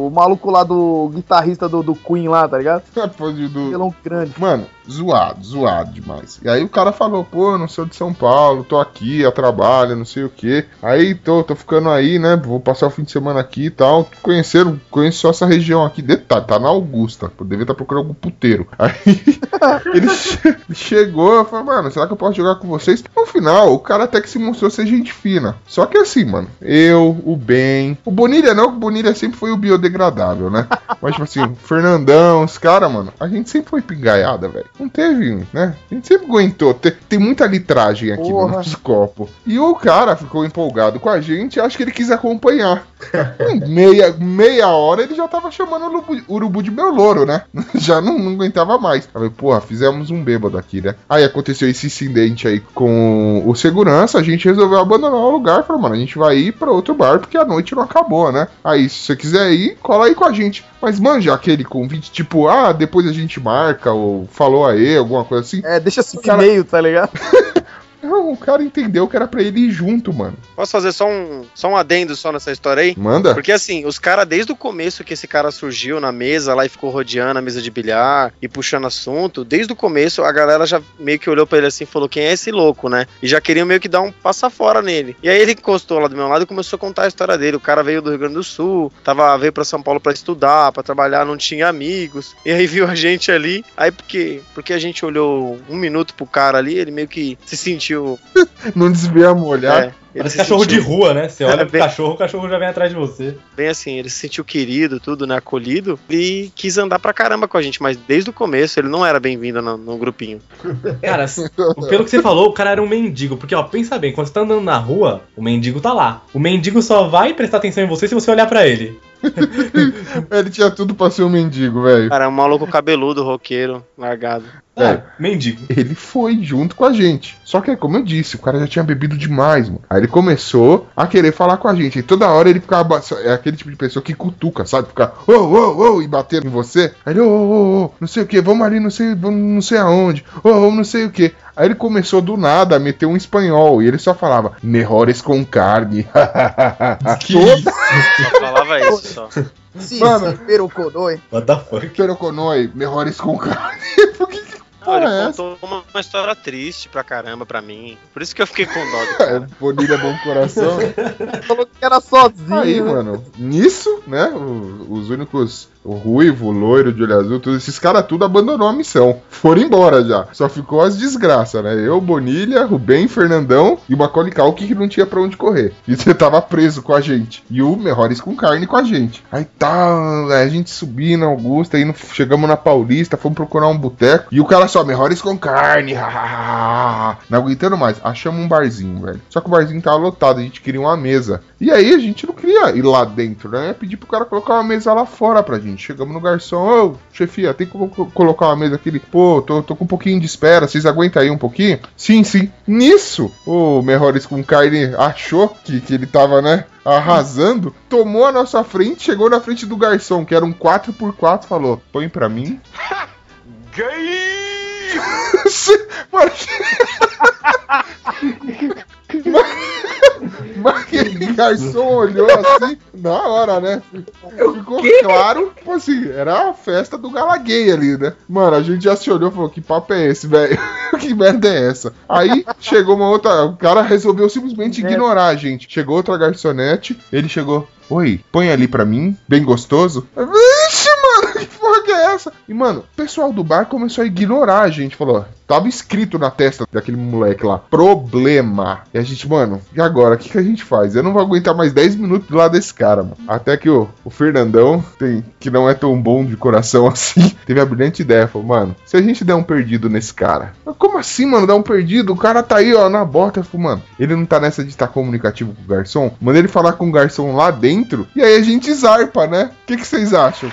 o maluco lá do guitarrista do, do Queen lá, tá ligado? Do- Cabelão grande. Mano, zoado, zoado demais. E aí o cara falou, pô, eu não sou de São Paulo, tô aqui, a trabalho, não sei o que. Aí tô, tô ficando aí, né? Vou passar o fim de semana aqui e tal. Conheceram, conheço só essa região aqui. Detalhe, tá na Augusta. Devia estar procurando algum puteiro. Aí ele che- chegou, falei, mano, será que eu posso jogar com vocês? No final, o cara até que se mostrou ser gente fina. Só que assim, mano, eu, o Ben, o Bonilha não, o Bonilha sempre foi o biodegradável, né? Mas, tipo assim, Fernandão, os caras, mano, a gente sempre foi pingaiada, velho. Não teve, né? A gente sempre aguentou. Tem, tem muita litragem aqui Porra. no nosso copo. E o cara ficou empolgado com a gente, acho que ele quis acompanhar. Meia, meia hora ele já tava chamando o urubu, urubu de meu louro, né? Já não, não aguentava mais. Eu falei, porra, fizemos um bêbado aqui, né? Aí aconteceu esse incidente aí com o segurança, a gente resolveu abandonar o lugar. Falou, mano, a gente vai ir pra outro bar porque a noite não acabou, né? Aí, se você quiser ir, cola aí com a gente. Mas manja aquele convite, tipo, ah, depois a gente marca, ou falou alguma coisa assim. É, deixa assim Cara- meio, tá ligado? Não, o cara entendeu que era pra ele ir junto, mano. Posso fazer só um, só um adendo só nessa história aí? Manda. Porque assim, os caras, desde o começo que esse cara surgiu na mesa lá e ficou rodeando a mesa de bilhar e puxando assunto, desde o começo a galera já meio que olhou pra ele assim e falou: quem é esse louco, né? E já queriam meio que dar um passa fora nele. E aí ele encostou lá do meu lado e começou a contar a história dele. O cara veio do Rio Grande do Sul, tava, veio pra São Paulo pra estudar, pra trabalhar, não tinha amigos. E aí viu a gente ali. Aí porque, porque a gente olhou um minuto pro cara ali, ele meio que se sentiu. Não desviamos o olhar. É, ele Parece se cachorro sentiu- de rua, né? Você olha É, pro bem- cachorro, o cachorro já vem atrás de você. bem assim, ele se sentiu querido, tudo, né, acolhido, e quis andar pra caramba com a gente, mas desde o começo ele não era bem-vindo no, no grupinho. Cara, pelo que você falou, o cara era um mendigo. Porque, ó, pensa bem, quando você tá andando na rua, o mendigo tá lá. O mendigo só vai prestar atenção em você se você olhar pra ele. Ele tinha tudo pra ser um mendigo, velho. Cara, é um maluco cabeludo, roqueiro, largado. É. É, mendigo. Ele foi junto com a gente. Só que, como eu disse, o cara já tinha bebido demais, mano. Aí ele começou a querer falar com a gente. E toda hora ele ficava. É aquele tipo de pessoa que cutuca, sabe? Ficar, ô, ô, ô, e bater em você. Aí ele, ô, ô, ô, não sei o que, vamos ali, não sei, vamos não sei aonde. Ô, ô, não sei o que. Aí ele começou do nada a meter um espanhol. E ele só falava, melhores com carne. Que Toda falava isso, só. Sim, Mano. sim, peruconoi. What the fuck? Peroconoi, melhores com carne. Por que que Não, ele porra é essa? contou uma, uma história triste pra caramba pra mim. Por isso que eu fiquei com dó É. Bonilha bom coração. Falou que era sozinho. Aí, mano, nisso, né? Os únicos. O ruivo, o loiro, de olho azul, todos esses caras tudo abandonou a missão. Foram embora já. Só ficou as desgraças, né? Eu, Bonilha, Rubem, Fernandão e o Macaulay Culkin que não tinha pra onde correr. E você tava preso com a gente. E o Melhores com carne com a gente. Aí tá, a gente subindo, Augusta, no- chegamos na Paulista, fomos procurar um boteco. E o cara só, Melhores com carne. não aguentando mais. Achamos um barzinho, velho. Só que o barzinho tava lotado, a gente queria uma mesa. E aí a gente não queria ir lá dentro, né? Pedir pro cara colocar uma mesa lá fora pra gente. Chegamos no garçom, ô, chefia, tem como co- colocar uma mesa aqui? Ele, pô, tô, tô com um pouquinho de espera, vocês aguentam aí um pouquinho? Sim, sim. Nisso, o Melhores com Carne achou que, que ele tava, né? Arrasando, tomou a nossa frente, chegou na frente do garçom, que era um 4x4, falou: põe pra mim. Mano, garçom olhou assim, na hora, né? Ficou claro, tipo assim, era a festa do Galaguei ali, né? Mano, a gente já se olhou e falou: que papo é esse, velho? que merda é essa? Aí chegou uma outra. O cara resolveu simplesmente ignorar a gente. Chegou outra garçonete, ele chegou. Oi, põe ali pra mim, bem gostoso. Vixe, mano, que é essa? E, mano, o pessoal do bar começou a ignorar a gente. Falou, tava escrito na testa daquele moleque lá, problema. E a gente, mano, e agora? O que, que a gente faz? Eu não vou aguentar mais 10 minutos do lado desse cara, mano. Até que o, o Fernandão, tem, que não é tão bom de coração assim, teve a brilhante ideia. Falou, mano, se a gente der um perdido nesse cara. Eu, Como assim, mano, dar um perdido? O cara tá aí, ó, na bota. Falei, mano, ele não tá nessa de estar comunicativo com o garçom? Manda ele falar com o garçom lá dentro e aí a gente zarpa, né? O que, que vocês acham?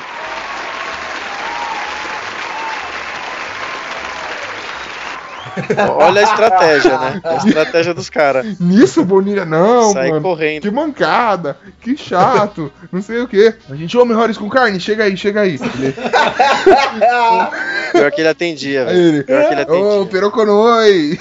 Olha a estratégia, né? A estratégia dos caras. Nisso, Bonilha, não, Sai mano. correndo. Que mancada, que chato, não sei o que. A gente, ô, melhores com carne, chega aí, chega aí. Ele, Pior que ele atendia, velho. Pior que ele atendia. ô, peroconoi.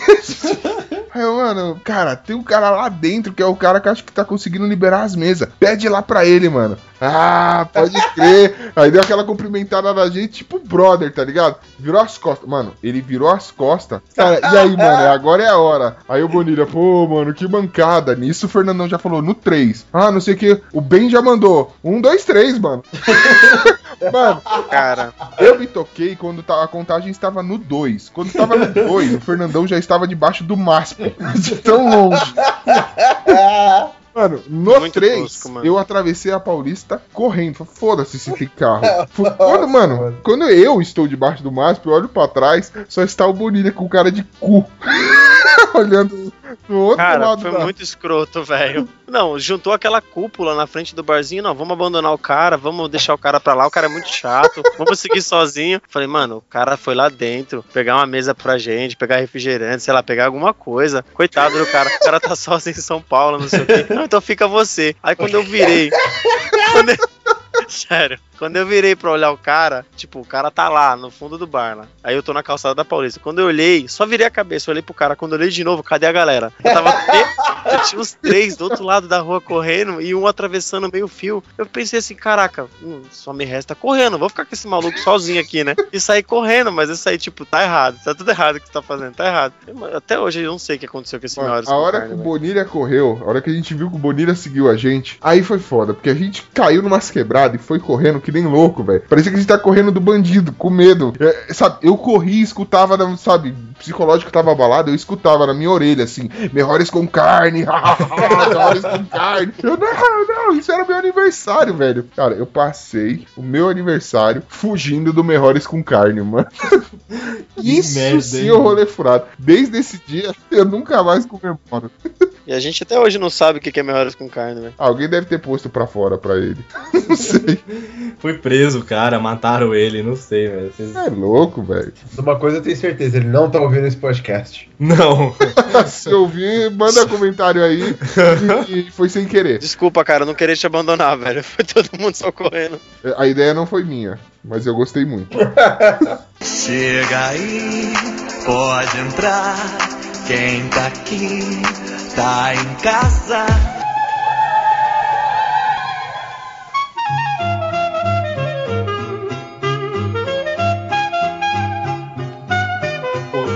Aí, mano, cara, tem um cara lá dentro que é o cara que acho que tá conseguindo liberar as mesas. Pede lá pra ele, mano. Ah, pode crer. Aí deu aquela cumprimentada na gente, tipo brother, tá ligado? Virou as costas. Mano, ele virou as costas. Cara, e aí, mano, agora é a hora. Aí o Bonilha, pô, mano, que mancada. Nisso o Fernandão já falou no 3. Ah, não sei o que. O Ben já mandou. Um, dois, três, mano. mano, Cara, eu me toquei quando a contagem estava no 2. Quando estava no 2, o Fernandão já estava debaixo do MASP. De tão longe. Mano, no Muito 3, tosco, mano. eu atravessei a Paulista correndo. Foda-se se tem carro. Quando, mano, quando eu estou debaixo do MASP, eu olho pra trás, só está o Bonilha com cara de cu. Olhando no outro cara, lado foi da... muito escroto, velho. Não, juntou aquela cúpula na frente do barzinho. Não, vamos abandonar o cara, vamos deixar o cara pra lá. O cara é muito chato, vamos seguir sozinho. Falei, mano, o cara foi lá dentro pegar uma mesa pra gente, pegar refrigerante, sei lá, pegar alguma coisa. Coitado do cara, o cara tá sozinho em São Paulo, não sei o quê. Não, então fica você. Aí quando eu virei. quando eu- Sério, quando eu virei pra olhar o cara, tipo, o cara tá lá no fundo do bar, lá. Aí eu tô na calçada da Paulista. Quando eu olhei, só virei a cabeça, olhei pro cara. Quando eu olhei de novo, cadê a galera? Eu tava. eu tinha uns três do outro lado da rua correndo e um atravessando meio fio. Eu pensei assim, caraca, hum, só me resta correndo. Vou ficar com esse maluco sozinho aqui, né? E saí correndo, mas eu saí, tipo, tá errado. Tá tudo errado o que você tá fazendo, tá errado. Eu- até hoje eu não sei o que aconteceu com esse Melhores a hora Carne, que o velho. Bonilha correu, a hora que a gente viu que o Bonilha seguiu a gente, aí foi foda, porque a gente caiu numas quebradas e foi correndo que nem louco, velho. Parecia que a gente tá correndo do bandido, com medo. É, sabe, eu corri escutava, sabe, psicológico tava abalado, eu escutava na minha orelha, assim, melhores com carne, melhores com carne. Eu, não, não, isso era meu aniversário, velho. Cara, eu passei o meu aniversário fugindo do melhores com carne, mano. Isso merda, sim hein, é mano? rolê furado. Desde esse dia, eu nunca mais comemoro. E a gente até hoje não sabe o que é Melhores com Carne, velho. Alguém deve ter posto pra fora pra ele. Não sei. Foi preso, cara, mataram ele, não sei, velho. Vocês- É louco, velho. De uma coisa eu tenho certeza, ele não tá ouvindo esse podcast. Não. Se ouvir, manda comentário aí. E foi sem querer. Desculpa, cara, eu não queria te abandonar, velho. Foi todo mundo só correndo. A ideia não foi minha, mas eu gostei muito. Chega aí, pode entrar. Quem tá aqui, tá em casa.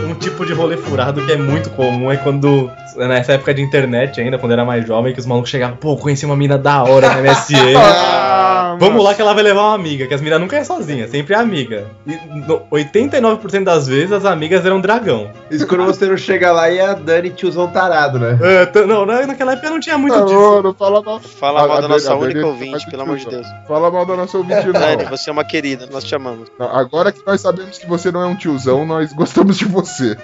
Um tipo de rolê furado que é muito comum é quando, nessa época de internet ainda, quando eu era mais jovem, que os malucos chegavam, pô, conheci uma mina da hora na MSN. Vamos lá que ela vai levar uma amiga, que as meninas nunca é sozinha, sempre é amiga. E no- 89% das vezes as amigas eram dragão. Isso quando você não chega lá e a Dani tiozão tarado, né? É, não, na- naquela época não tinha muito Não, disso. não fala mal, Fala mal a da Dani- nossa a Dani única é ouvinte, pelo amor de Deus. fala mal da nossa ouvinte, Dani, não. você é uma querida, nós te amamos. Não, Agora que nós sabemos que você não é um tiozão, nós gostamos de você.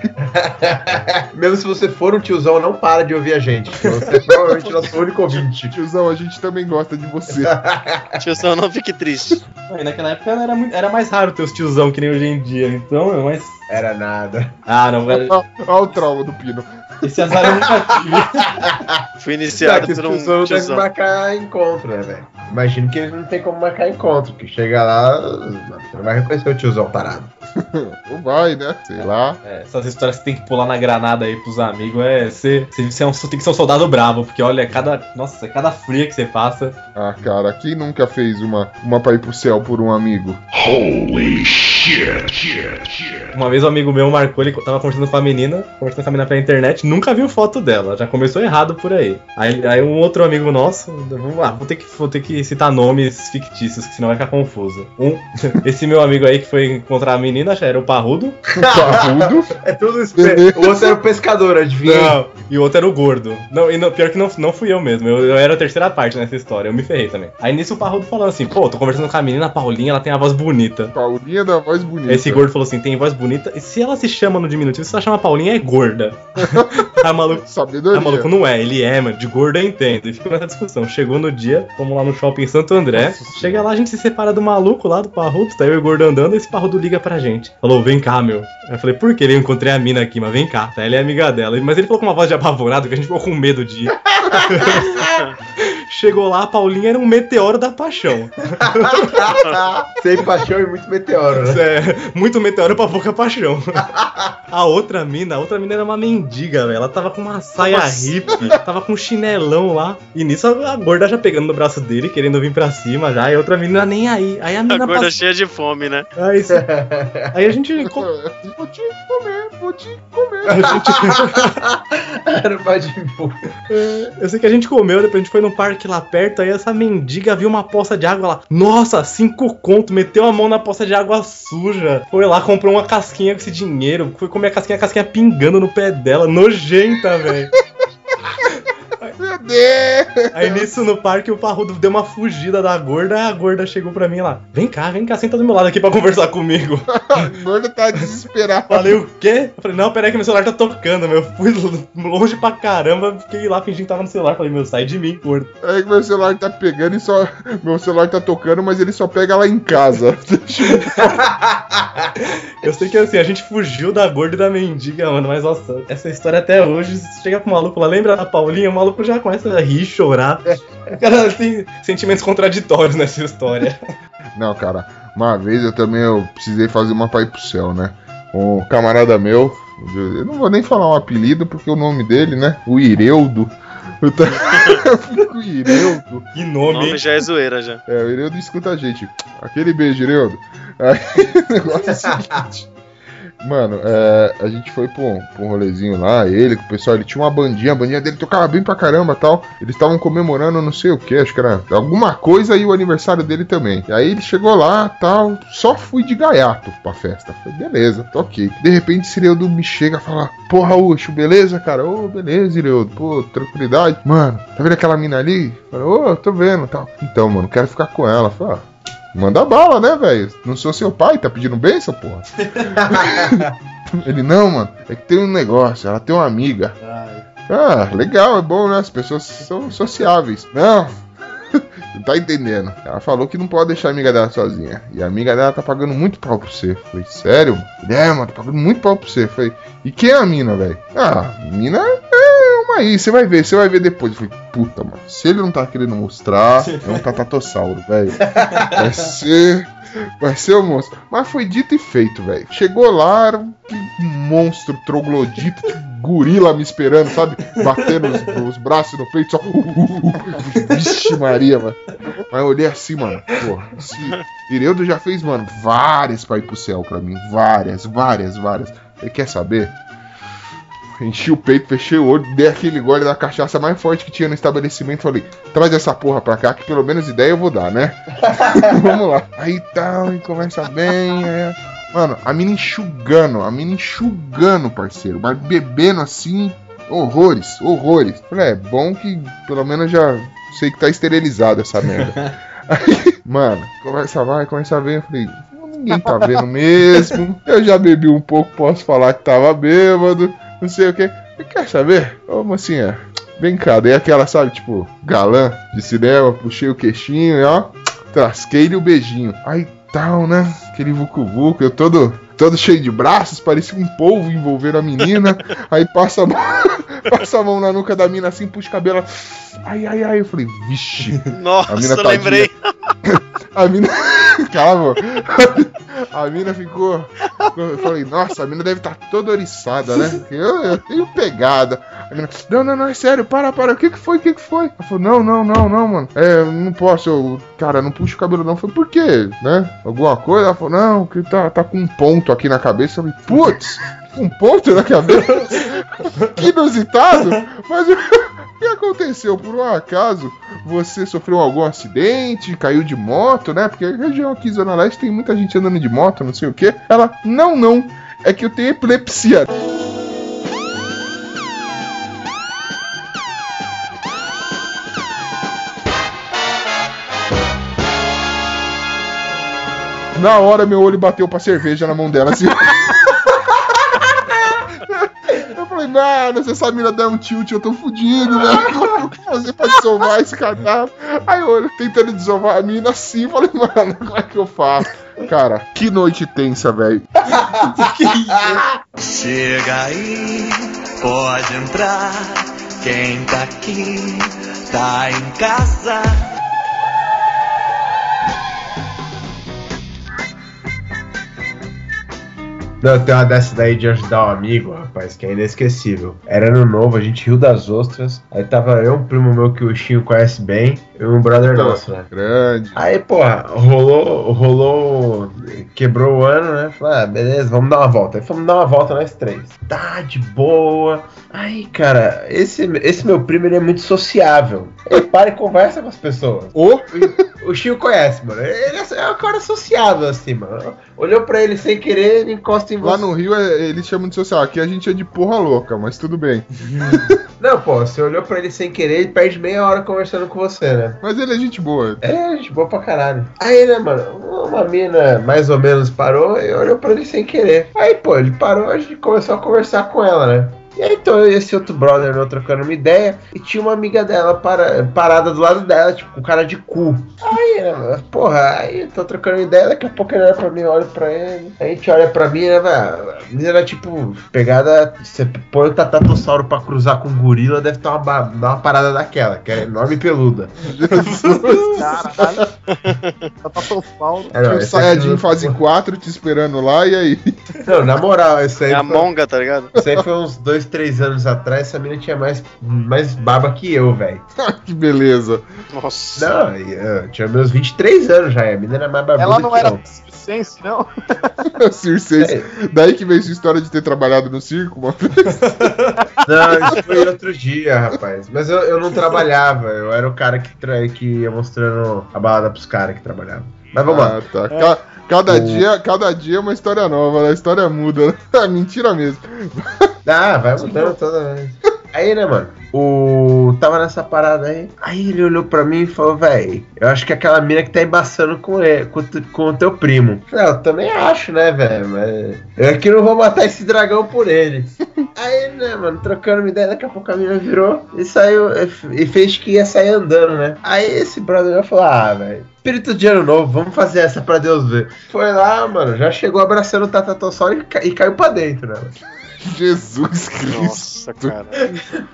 Mesmo se você for um tiozão, não para de ouvir a gente. Você é provavelmente nosso único ouvinte. Tiozão, a gente também gosta de você. Tiozão, não fique triste. E naquela época era, muito- era mais raro ter os tiozão que nem hoje em dia, então, mas. Era nada. Ah, não, velho. Olha o trauma do Pino. Esse azar eu nunca tive. Fui iniciado que por um tiozão devem tiozão. marcar encontro, né, velho? Imagino que eles não tem como marcar encontro, que chega lá, você não vai reconhecer o tiozão tarado. Ou vai, né? Sei lá. É, essas histórias que você tem que pular na granada aí pros amigos é. Você, você, você é um- você tem que ser um soldado bravo, porque olha, cada. Nossa, cada fria que você passa. Ah, cara, quem nunca fez uma, uma pra ir pro céu por um amigo? Uma vez um amigo meu marcou, ele tava conversando com a menina, conversando com a menina pela internet, nunca viu foto dela, já começou errado por aí. Aí, aí um outro amigo nosso, vamos lá, vou ter, que, vou ter que citar nomes fictícios, que senão vai ficar confuso. Um, esse meu amigo aí que foi encontrar a menina, já era o Parrudo. Parrudo. É tudo isso. O outro era o pescador, adivinha? Não, e o outro era o gordo. Não, e não, pior que não, não fui eu mesmo, eu, eu era a terceira parte nessa história, eu me ferrei também. Aí nisso o Parrudo falou assim, pô, tô conversando com a menina, a Paulinha, ela tem a voz bonita. Paulinha da voz bonita. Esse gordo falou assim: tem voz bonita. E se ela se chama no diminutivo, se ela chama Paulinha, é gorda. O maluco. Sabedoria. O maluco não é, ele é, mano. De gordo eu entendo. E ficou nessa discussão. Chegou no dia, fomos lá no shopping Santo André. Chega lá, a gente se separa do maluco lá, do parrudo. Tá eu e o gordo andando. E esse parrudo liga pra gente. Falou: vem cá, meu. Eu falei: por que? Eu encontrei a mina aqui, mas vem cá. Tá? Ela é amiga dela. Mas ele falou com uma voz de apavorado que a gente ficou com medo de ir. Chegou lá, a Paulinha era um meteoro da paixão. Sem paixão e muito meteoro, né? É, muito meteoro pra pouca paixão. A outra mina, a outra mina era uma mendiga, velho. Ela tava com uma saia hippie, tava com um chinelão lá. E nisso a, a gorda já pegando no braço dele, querendo vir pra cima já. E a outra menina nem aí. Aí a A mina gorda passou. cheia de fome, né? Aí, se- aí a gente. Vou te comer, vou te comer. A gente Era o Badimbu. eu sei que a gente comeu, depois a gente foi no parque lá perto, aí essa mendiga viu uma poça de água lá. Nossa, cinco conto, meteu a mão na poça de água suja. Foi lá, comprou uma casquinha com esse dinheiro, foi comer a casquinha, a casquinha pingando no pé dela, nojenta, velho. Deus. Aí nisso no parque o parrudo deu uma fugida da gorda, a gorda chegou pra mim lá. Vem cá, vem cá, senta do meu lado aqui pra conversar comigo. O gordo tá desesperado. Falei, o quê? Eu falei, não, peraí que meu celular tá tocando, meu. Eu fui longe pra caramba, fiquei lá fingindo que tava no celular. Falei, meu, sai de mim, gordo. É que meu celular tá pegando e só. Meu celular tá tocando, mas ele só pega lá em casa. Eu sei que assim, a gente fugiu da gorda e da mendiga, mano, mas nossa, essa história até hoje, se chega pro maluco lá, lembra da Paulinha, o maluco já começa a rir, chorar. O cara tem sentimentos contraditórios nessa história. Não, cara, uma vez eu também eu precisei fazer uma pra ir pro céu, né? Um camarada meu, eu não vou nem falar um apelido porque o nome dele, né? O Ireudo. Eu com o Ireudo. Que O nome, nome hein? já é zoeira já. É, o Ireudo escuta a gente. Aquele beijo, Ireudo. Aí o negócio é o seguinte. Mano, é, a gente foi pra um, pra um rolezinho lá, ele, com o pessoal, ele tinha uma bandinha, a bandinha dele tocava bem pra caramba tal. Eles estavam comemorando não sei o que, acho que era alguma coisa e o aniversário dele também. E aí ele chegou lá tal, só fui de gaiato pra festa. Falei, beleza, ok. De repente esse Ireudo me chega e fala: Porra, Ucho, beleza, cara? Ô, beleza, Ireudo, pô, tranquilidade. Mano, tá vendo aquela mina ali? Falei, ô, tô vendo tal. Então, mano, quero ficar com ela. Falei, ah, Manda bala, né, velho? Não sou seu pai, tá pedindo bênção, porra? Ele, não, mano, é que tem um negócio, ela tem uma amiga. Ah, legal, é bom, né? As pessoas são sociáveis. Não, não tá entendendo. Ela falou que não pode deixar a amiga dela sozinha. E a amiga dela tá pagando muito pau pra você. Falei, sério? mano? É, mano, tá pagando muito pau pra você. Falei, e quem é a mina, velho? Ah, a mina é aí, você vai ver, você vai ver depois. Eu falei, puta, mano, se ele não tá querendo mostrar, é um tatatossauro, velho. Vai ser. Vai ser o monstro. Mas foi dito e feito, velho. Chegou lá, era um monstro troglodito, gorila me esperando, sabe? Batendo os, os braços no peito, só. Vixe, Maria, mano. Mas eu olhei assim, mano. Porra, esse Ireudo já fez, mano, várias pra ir pro céu pra mim. Várias, várias, várias. Ele quer saber? Enchi o peito, fechei o olho, dei aquele gole da cachaça mais forte que tinha no estabelecimento. Falei, traz essa porra pra cá, que pelo menos ideia eu vou dar, né? Vamos lá. Aí tal, e conversa bem. é. Mano, a mina enxugando, a mina enxugando, parceiro. Mas bebendo assim, horrores, horrores. Falei, é bom que pelo menos já sei que tá esterilizado essa merda. Aí, mano, conversa vai, conversa vem. Eu falei, ninguém tá vendo mesmo. Eu já bebi um pouco, posso falar que tava bêbado, não sei o que. Quer saber? Ô mocinha, vem cá, dei aquela, sabe, tipo, galã de cinema, puxei o queixinho e ó, trasquei-lhe o beijinho. Aí tal, né? Aquele vucu-vucu, eu todo, todo cheio de braços, parecia um polvo envolvendo a menina. aí passa a mão, passa a mão na nuca da mina assim, puxa o cabelo. Ai, ai, ai. Eu falei, vixe. Nossa, A mina eu lembrei. A mina. Calma. A mina ficou. Eu falei, nossa, a mina deve estar toda oriçada, né? Porque Eu, eu tenho pegada. A mina, não, não, não, é sério, para, para. O que que foi? O que que foi? Ela falou, não, não, não, não, mano. É, não posso, eu. Cara, não puxo o cabelo, não. Eu falei, por quê? Né? Alguma coisa? Ela falou, não, que tá, tá com um ponto aqui na cabeça. Eu falei, putz, um ponto na cabeça? que inusitado! Mas o que aconteceu? Por um acaso, você sofreu algum acidente, caiu de moto, né? Porque a região aqui, Zona Leste, tem muita gente andando de moto, não sei o que. Ela, não, não, é que eu tenho epilepsia. Na hora, meu olho bateu pra cerveja na mão dela, assim. Falei, mano, se essa mina der um tilt, eu tô fudido, velho. O que fazer pra desovar esse cadáver? Aí eu olho, tentando desovar a mina assim, falei, mano, como é que eu faço? Cara, que noite tensa, velho. Chega aí, pode entrar. Quem tá aqui, tá em casa. Não, tem uma dessa daí de ajudar um amigo, rapaz, que é inesquecível. Era ano novo, a gente riu das ostras. Aí tava eu, um primo meu que o Chinho conhece bem, e um brother nosso, né? Grande. Aí, porra, rolou, rolou, quebrou o ano, né? Falei, ah, beleza, vamos dar uma volta. Aí fomos dar uma volta nós três. Tá, de boa. Aí, cara, esse, esse meu primo, ele é muito sociável. Ele para e conversa com as pessoas. Ô, O Chico conhece, mano. Ele é é um cara sociável, assim, mano. Olhou pra ele sem querer, ele encosta lá você. no Rio é- eles chamam de social. Aqui a gente é de porra louca, mas tudo bem. Não, pô, você olhou pra ele sem querer, ele perde meia hora conversando com você, né? Mas ele é gente boa. É, gente boa pra caralho. Aí, né, mano, uma mina mais ou menos parou e olhou pra ele sem querer. Aí, pô, ele parou, a gente começou a conversar com ela, né? E aí, então, eu e esse outro brother meu trocando uma ideia, e tinha uma amiga dela para, parada do lado dela, tipo, com cara de cu. Aí, né, porra, aí eu tô trocando ideia, daqui a pouco ele olha pra mim, eu olho pra ele, a gente olha pra mim, né, velho? A menina era tipo, pegada, você põe o tatatossauro pra cruzar com um gorila, deve ter uma, uma parada daquela, que é enorme e peluda. Caralho. Tatatossauro. É, não, um Sayajin não- fase 4 te esperando lá, e aí? Não, na moral, isso aí, É a foi, monga, tá ligado? isso aí foi uns dois, três anos atrás. Essa menina tinha mais, mais baba que eu, velho. que beleza. Nossa. Não, eu tinha meus 23 anos já. A menina era mais babuda Ela não que era eu. circense, não? Circense. Daí que veio sua história de ter trabalhado no circo, mano. Não, isso foi outro dia, rapaz. Mas eu, eu não trabalhava. Eu era o cara que, tra... que ia mostrando a balada pros caras que trabalhavam. Mas vamos lá. Ah, tá. Ca- Cada, dia, cada dia é uma história nova, né? a história muda. né? Mentira mesmo. Ah, vai mudando toda vez. Aí, né, mano? O. Tava nessa parada aí. Aí ele olhou pra mim e falou, véi, eu acho que é aquela mina que tá embaçando com, ele, com, com o teu primo. Eu falei, "Ah, eu também acho, né, velho? Mas eu aqui não vou matar esse dragão por ele. Aí, né, mano, trocando uma ideia, daqui a pouco a mina virou e saiu. E fez que ia sair andando, né? Aí esse brother meu falou, ah, velho. Espírito de ano novo, vamos fazer essa pra Deus ver. Foi lá, mano, já chegou abraçando o Tatatossauro e, ca- e caiu pra dentro, né? Jesus Cristo. Nossa, cara.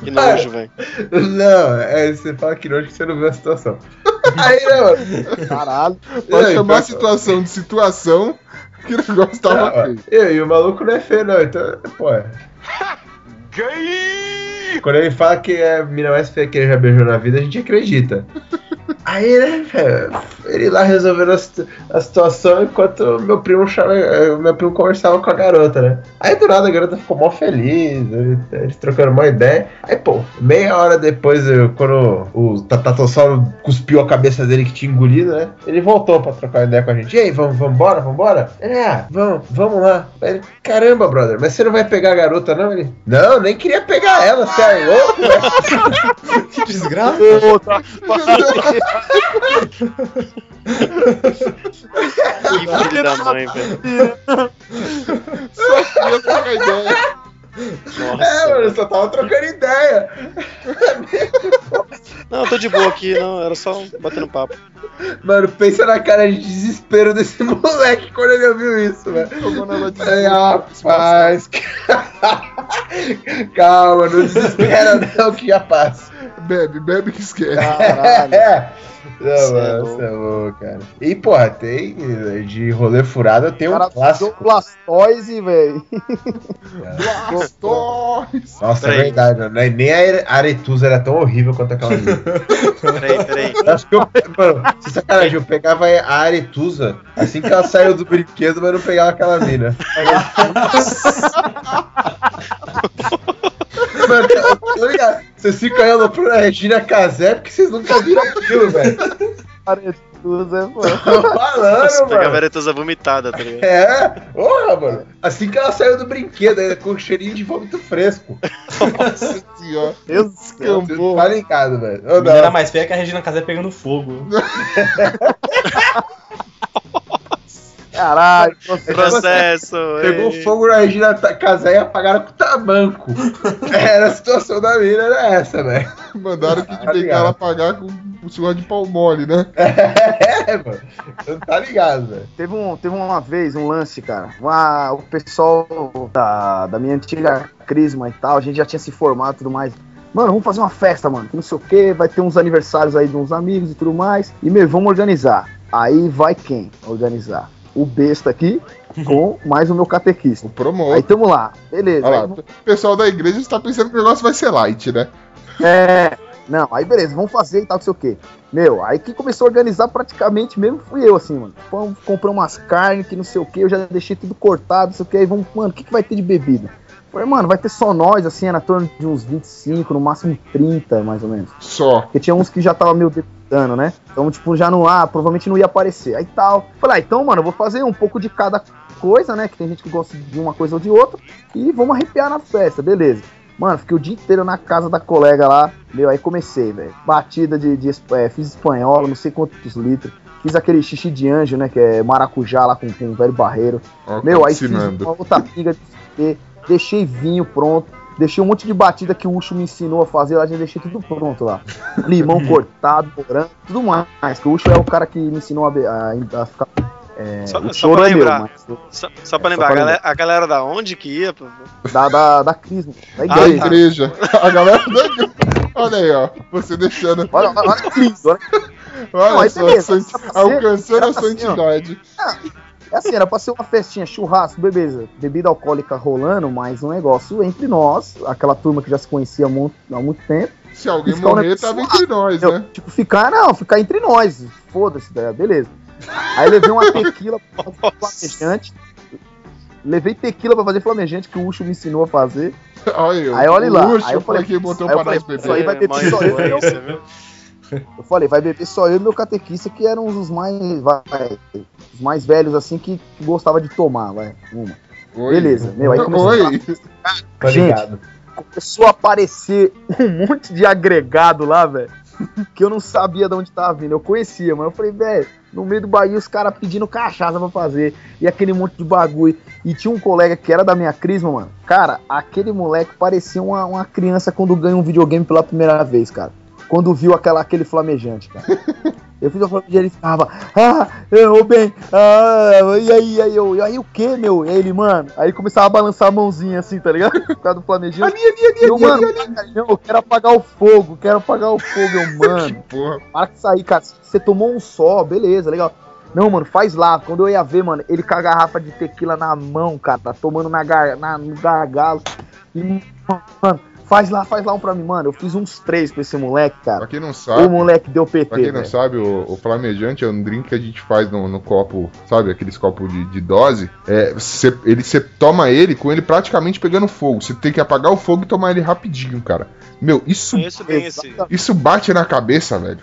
Que nojo, velho. Não, é, você fala que nojo que você não viu a situação. Aí, né, mano? Caralho. Pode Ei, chamar a situação de situação que o negócio tava Não, feio. eu, e o maluco não é feio, não, então, pô. é. Gay! Quando ele fala que a mina feia que ele já beijou na vida, a gente acredita. Aí, né, velho, ele lá resolvendo a, a situação enquanto meu primo, chama- eh, meu primo conversava com a garota, né? Aí do nada a garota ficou mó feliz, ele- eles trocando uma ideia. Aí, pô, meia hora depois, eu- quando o Tatatossauro cuspiu a cabeça dele que tinha engolido, né? Ele voltou pra trocar ideia com a gente. E aí, vamos, vamos embora, vamos embora? Ah, vamos, vamos lá. Ele, caramba, brother, mas você não vai pegar a garota, não? Ele, não, nem queria pegar ela, você é louco, velho? Que desgraça. Ô, tá- Que filho da mãe, velho. Só queria trocar ideia. É, Nossa. mano, eu só tava trocando ideia. Não, eu tô de boa aqui, não, era só batendo papo. Mano, pensa na cara de desespero desse moleque quando ele ouviu isso, velho. Ai, rapaz. Calma, não desespera não que já passa. Bebe, bebe que esquece. Caralho. É. Não, Cê é mano, louco. você é louco, cara. E, porra, tem eh, de rolê furado, tem O um cara clássico. do Blastoise, velho. Blastoise. Nossa, é Peraí. verdade, mano. Nem a Are- Aretusa era tão horrível quanto aquela mina. Peraí, peraí. Acho que eu, mano, sem sacanagem, eu pegava a Aretusa assim que ela saiu do brinquedo, mas não pegava aquela mina. Mano, tô ligado. Vocês ficam aí aloprando a Regina Casé porque vocês nunca viram aquilo, velho. Aretusa, pô. Tô falando, Pega a mano. veretosa vomitada, tá ligado? É, porra, mano. Assim que ela saiu do brinquedo, ainda com cheirinho de vômito fresco. Nossa senhora. Deus Escambou. tá ligado, velho. A era mais feia que a Regina Casé pegando fogo. Caralho, você- Processo. Pegou ei. fogo na Regina Ta- Casé e apagaram com tamanco. Era a situação da mina, era essa, velho. Mandaram que Tá de pegar ligado. ela pagar com o suor de pau mole, né? É, mano. Você tá ligado, velho. Teve, um, teve uma vez um lance, cara. Uma, o pessoal da, da minha antiga Crisma e tal, a gente já tinha se formado e tudo mais. Mano, vamos fazer uma festa, mano. Não sei o que, vai ter uns aniversários aí de uns amigos e tudo mais. E, meu, vamos organizar. Aí vai quem organizar? O besta aqui com mais o meu catequista. O promotor. Aí tamo lá, beleza. Olha lá, Aí o pessoal da igreja está pensando que o negócio vai ser light, né? É. Não, aí beleza, vamos fazer e tal, não sei o quê. Meu, aí que começou a organizar praticamente mesmo fui eu, assim, mano. Vamos comprar umas carnes que não sei o que, eu já deixei tudo cortado, não sei o que. Aí vamos, mano, o que, que vai ter de bebida? Falei, mano, vai ter só nós, assim, era na torno de uns 25, no máximo 30, mais ou menos. Só. Porque tinha uns que já tava meio debutando, né? Então, tipo, já não, ah, provavelmente não ia aparecer. Aí tal. Falei, ah, então, mano, eu vou fazer um pouco de cada coisa, né? Que tem gente que gosta de uma coisa ou de outra. E vamos arrepiar na festa, beleza. Mano, fiquei o dia inteiro na casa da colega lá. Meu, aí comecei, velho. Batida de. de é, fiz espanhola, não sei quantos litros. Fiz aquele xixi de anjo, né? Que é maracujá lá com, com o velho barreiro. Ó, Meu, aí fiz uma outra pinga de deixei vinho pronto, deixei um monte de batida que o Ucho me ensinou a fazer, lá já deixei tudo pronto lá. Limão cortado, morango, tudo mais. Que o Ucho é o cara que me ensinou a, be- a- a ficar. É, Só- o só choro pra é meu, lembrar. mas Só, só pra É, lembrar, só a, pra galera, a galera da onde que ia? da, da, da Crisma, da Da igreja. igreja. A galera da igreja. Olha aí, ó. Você deixando. Olha, olha, olha olha. Olha Não, só, beleza, alcançando a pra ser, ó. É assim, era pra ser uma festinha, churrasco, beleza. Bebida alcoólica rolando, mas um negócio entre nós, aquela turma que já se conhecia há muito, há muito tempo. Se alguém um morrer, negócio tava entre nós, Eu, né? Tipo, ficar, não, ficar entre nós. Foda-se, né? beleza. Aí levei uma tequila pra fazer flamejante. Levei tequila pra fazer flamejante, que o Ucho me ensinou a fazer. Olha eu. Aí olha o lá, Luxo aí eu foi falei, quem botou aí eu pra nós beber. isso aí vai É, beber mãe só eu, eu. falei, vai beber só eu e meu catequista, que eram os mais. Vai, os mais velhos, assim, que, gostava de tomar, vai. Uma. Oi. Beleza, meu, aí começou a Oi. Tá Gente, começou a aparecer um monte de agregado lá, velho. Que eu não sabia de onde tava vindo. Eu conhecia, mas eu falei, velho, no meio do Bahia os caras pedindo cachaça pra fazer. E aquele monte de bagulho. E tinha um colega que era da minha crisma, mano. Cara, aquele moleque parecia uma, uma criança quando ganha um videogame pela primeira vez, cara. Quando viu aquela, aquele flamejante, cara. Eu fiz o flamejante e ele ficava, ah, eu, bem, ah, e aí, e aí, eu, e aí o que, meu? E aí ele, mano, aí começava a balançar a mãozinha assim, tá ligado? Por causa do flamejante. E eu, mano, não, eu quero apagar o fogo, quero apagar o fogo, eu, mano. Porra. Para que sair, cara. Você tomou um só, beleza, legal. Não, mano, faz lá. Quando eu ia ver, mano, ele com a garrafa de tequila na mão, cara, tá tomando na gar, na, no gargalo. E, mano, faz lá, faz lá um pra mim, mano. Eu fiz uns três pra esse moleque, Pra cara. quem não O sabe, moleque deu PT, pra quem não sabe, o, o flamejante é um drink que a gente faz no, no copo, sabe? Aqueles copos de, de dose. É, você, ele, você toma ele com ele praticamente pegando fogo. Você tem que apagar o fogo e tomar ele rapidinho, cara. Meu, isso. Exatamente. isso bate na cabeça, velho.